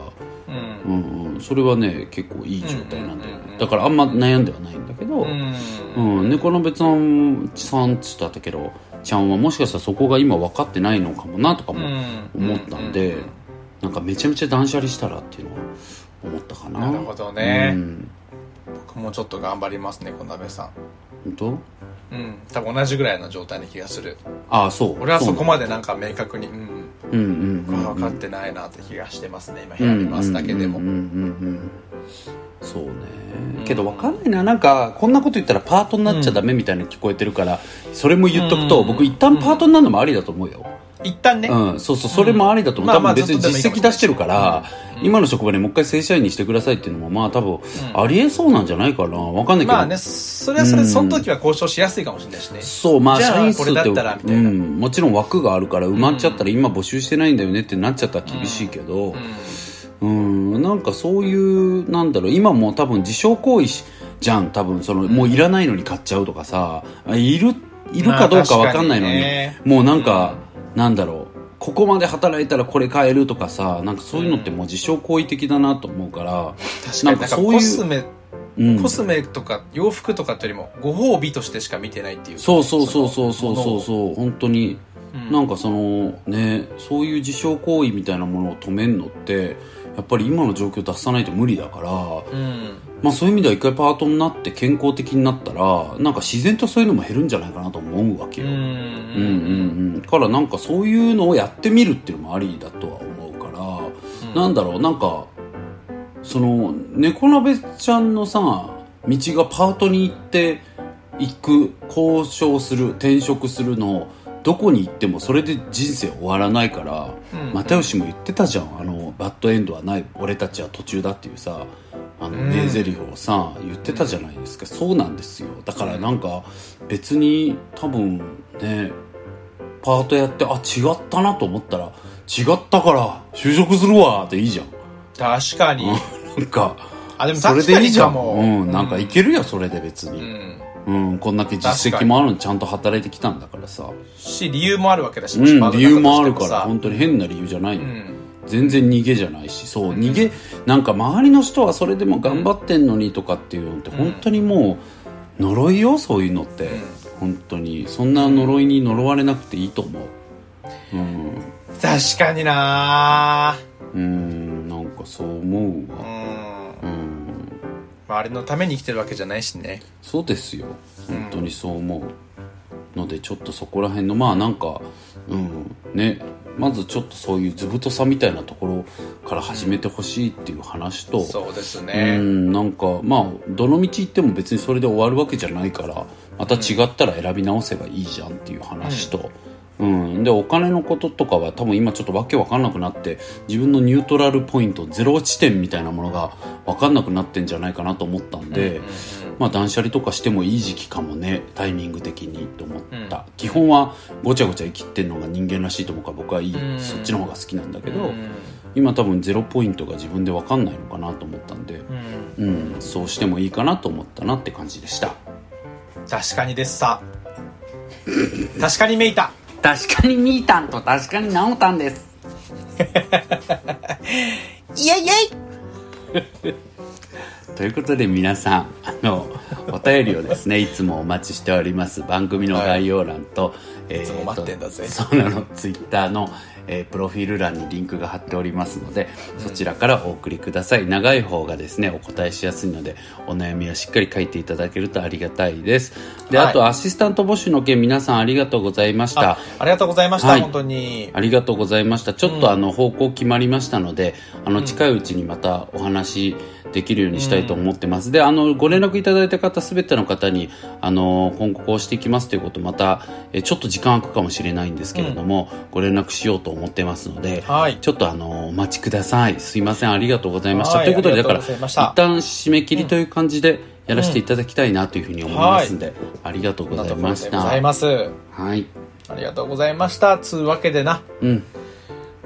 Speaker 1: うん。
Speaker 2: うんうん、それはね結構いい状態なんだよね。だからあんま悩んではないんだけど、
Speaker 1: うん。
Speaker 2: うん、猫の別さんさんっつったけどちゃんはもしかしたらそこが今分かってないのかもなとかも思ったんで、
Speaker 1: うん。
Speaker 2: なんかめちゃめちゃ断捨離したらっていうのは思ったかな。
Speaker 1: なるほどね。
Speaker 2: うん、
Speaker 1: 僕もちょっと頑張りますねこの鍋さん。
Speaker 2: 本当？
Speaker 1: うん。多分同じぐらいの状態な気がする。
Speaker 2: ああそう。
Speaker 1: 俺はそこまで
Speaker 2: な
Speaker 1: なんか明確にうん。
Speaker 2: うんうんうんうん。
Speaker 1: 分かってないなって気がしてますね今部屋に回すだけでも。
Speaker 2: うんうんうんうんそうね。けど分かんないな。なんかこんなこと言ったらパートになっちゃダメみたいに聞こえてるから、それも言っとくと、
Speaker 1: うん。
Speaker 2: 僕一旦パートになるのもありだと思うよ、
Speaker 1: 一旦ね。
Speaker 2: うん、そうそうそれもありだと思う、
Speaker 1: まあまあ
Speaker 2: 多分別に実績出してるから、
Speaker 1: うん。
Speaker 2: 今の職場にもう一回正社員にしてくださいっていうのもまあ多分ありえそうなんじゃないかな。分かんないけど、
Speaker 1: まあねそれはそれでその時は交渉しやすいかもしれないしね。
Speaker 2: そうまあ社員数ってうん、もちろん枠があるから埋まっちゃったら今募集してないんだよねってなっちゃったら厳しいけど、うん、なんかそういう、なんだろう、今もう多分自傷行為しじゃん、多分その、もういらないのに買っちゃうとかさ、あいる、いるかどうかわかんないのに
Speaker 1: ね。
Speaker 2: もうなんか、なんだろう、ここまで働いたらこれ買えるとかさ、なんかそういうのってもう自傷行為的だなと思うから、
Speaker 1: 確かに。なんか
Speaker 2: そういう
Speaker 1: コスメ
Speaker 2: うん。
Speaker 1: コスメとか洋服とかってよりもご褒美としてしか見てないっていう。
Speaker 2: そうそうそうそうそうそう。
Speaker 1: う
Speaker 2: そう、本当に。なんかそのねそういう自傷行為みたいなものを止めるのってやっぱり今の状況出さないと無理だから、
Speaker 1: うん
Speaker 2: まあそういう意味では一回パートになって健康的になったらなんか自然とそういうのも減るんじゃないかなと思うわけよ、
Speaker 1: うん。
Speaker 2: うんうんうん。からなんかそういうのをやってみるっていうのもありだとは思うから、なんだろうなんかその猫鍋ちゃんのさ道がパートに行って行く交渉する転職するのどこに行ってもそれで人生終わらないから、
Speaker 1: うん。
Speaker 2: 又吉も言ってたじゃん。あのバッドエンドはない俺たちは途中だっていうさあの
Speaker 1: うん。
Speaker 2: 名台詞をさ言ってたじゃないですか、そうなんですよ。だからなんか別に多分ねパートやってあ違ったなと思ったら違ったから就職するわっていいじゃん。
Speaker 1: 確かに。
Speaker 2: なんか
Speaker 1: あでも
Speaker 2: それでいいじゃん。うん、なんかいけるよそれで別
Speaker 1: う
Speaker 2: に、
Speaker 1: ん。
Speaker 2: うん。こんだけ実績もあるのにちゃんと働いてきたんだからさ、
Speaker 1: し理由もあるわけだし
Speaker 2: うん、理由もあるから本
Speaker 1: 本
Speaker 2: 当に変な理由じゃないの、
Speaker 1: うん
Speaker 2: 全然逃げじゃないしそう逃げなんか周りの人はそれでも頑張ってんのにとかっていうのって本当にもう呪いよそういうのって、本当に。そんな呪いに呪われなくていいと思う。うん。
Speaker 1: 確かにな。
Speaker 2: うんなんかそう思う
Speaker 1: う
Speaker 2: わ
Speaker 1: ん。
Speaker 2: うん。
Speaker 1: 周りのために生きてるわけじゃないしね。
Speaker 2: そうですよ。本当にそう思うのでちょっとそこら辺のまあなんかうんねまずちょっとそういう図太さみたいなところから始めてほしいっていう話と、
Speaker 1: そうです
Speaker 2: う
Speaker 1: ね
Speaker 2: んなんかまあどの道行っても別にそれで終わるわけじゃないからまた違ったら選び直せばいいじゃんっていう話と、うん。でお金のこととかは多分今ちょっとわけわかんなくなって自分のニュートラルポイントゼロ地点みたいなものがわかんなくなってんじゃないかなと思ったんで、まあ断捨離とかしてもいい時期かもねタイミング的にと思った、
Speaker 1: うん。
Speaker 2: 基本はごちゃごちゃ生きてんのが人間らしいと思うから僕はいい、
Speaker 1: うん。
Speaker 2: そっちの方が好きなんだけど、
Speaker 1: うん。
Speaker 2: 今多分ゼロポイントが自分でわかんないのかなと思ったんで、
Speaker 1: うん。
Speaker 2: うん、そうしてもいいかなと思ったなって感じでした。
Speaker 1: 確かにですさ。確かにめいた。
Speaker 2: 確かにミータンと確かにナオタンです。
Speaker 1: イエイイエイ
Speaker 2: ということで皆さんあの お便りをですねいつもお待ちしております。番組の概要欄と、えーと
Speaker 1: いつも待ってんだぜ。
Speaker 2: そうなのツイッターの、えープロフィール欄にリンクが貼っておりますので、そちらからお送りください。長い方がですねお答えしやすいのでお悩みはしっかり書いていただけるとありがたいです。で、
Speaker 1: はい。
Speaker 2: あとアシスタント募集の件皆さんありがとうございました。
Speaker 1: あありがとうございました、
Speaker 2: はい。
Speaker 1: 本当に。
Speaker 2: ありがとうございました。ちょっとあの方向決まりましたので、あの
Speaker 1: ん。
Speaker 2: 近いうちにまたお話できるようにしたいと思ってます。で、あのご連絡いただいた方すべての方にあの今後こうしていきますということまたえちょっと時間空くかもしれないんですけれども、ご連絡しようと思ってますので、
Speaker 1: はい。
Speaker 2: ちょっとあのお待ちください。すいませんありがとうございました。
Speaker 1: はい
Speaker 2: ということでだから一旦締め切りという感じでやらせていただきたいなというふうに思いますんで、ありがとうございまし
Speaker 1: ありがとうござい
Speaker 2: た。
Speaker 1: ます。
Speaker 2: はい。
Speaker 1: ありがとうございました。つうわけでな、
Speaker 2: うん。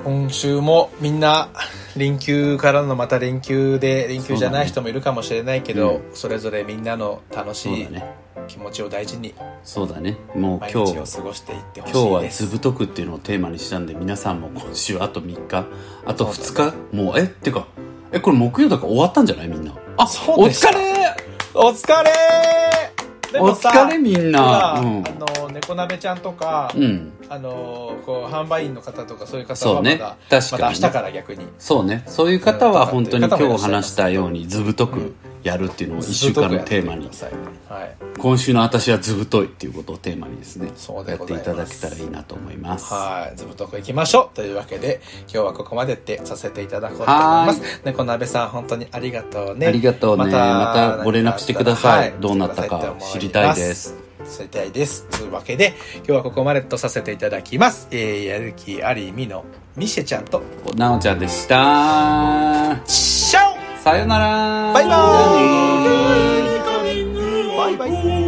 Speaker 1: 今週もみんな連休からのまた連休で連休じゃない人もいるかもしれないけどそ,、れぞれみんなの楽しい
Speaker 2: ね。
Speaker 1: 気持ちを大事に
Speaker 2: そうだね。もう
Speaker 1: 毎
Speaker 2: 今日
Speaker 1: 日を過ごしていってほし
Speaker 2: 今日は
Speaker 1: いです
Speaker 2: ずぶとくっていうのをテーマにしたんで皆さんも今週あと3日あと2日、もうえ？ってかえこれ木曜だから終わったんじゃない？みんな。あお
Speaker 1: そうでした。
Speaker 2: 疲れ
Speaker 1: お疲れで
Speaker 2: お疲れみん
Speaker 1: ほ
Speaker 2: な
Speaker 1: ら
Speaker 2: うん。
Speaker 1: あの猫鍋ちゃんとか、
Speaker 2: うん。
Speaker 1: あのこう販売員の方とかそういう方はまだ、
Speaker 2: 確かにね。
Speaker 1: また明日から逆に。
Speaker 2: そうね。そういう方は本当に今日話したようにずぶとくやるっていうのを1週間のテーマに
Speaker 1: はい
Speaker 2: 今週の私はずぶといっていうことをテーマにですね
Speaker 1: そうで
Speaker 2: やっていただけたらいいなと思います
Speaker 1: はい。ずぶとく行きましょう。というわけで、今日はここまでってさせていただこうと思います。猫鍋さん、本当にありがとうね。
Speaker 2: ありがとうねまたご連絡してください
Speaker 1: は
Speaker 2: どうなったか知りたいです。
Speaker 1: 知りたいです。というわけで、今日はここまでとさせていただきます。えー、やる気ありみのミシェちゃんと、
Speaker 2: なおちゃんでした
Speaker 1: シャオ
Speaker 2: さよなら。
Speaker 1: バイバイバイ。バイ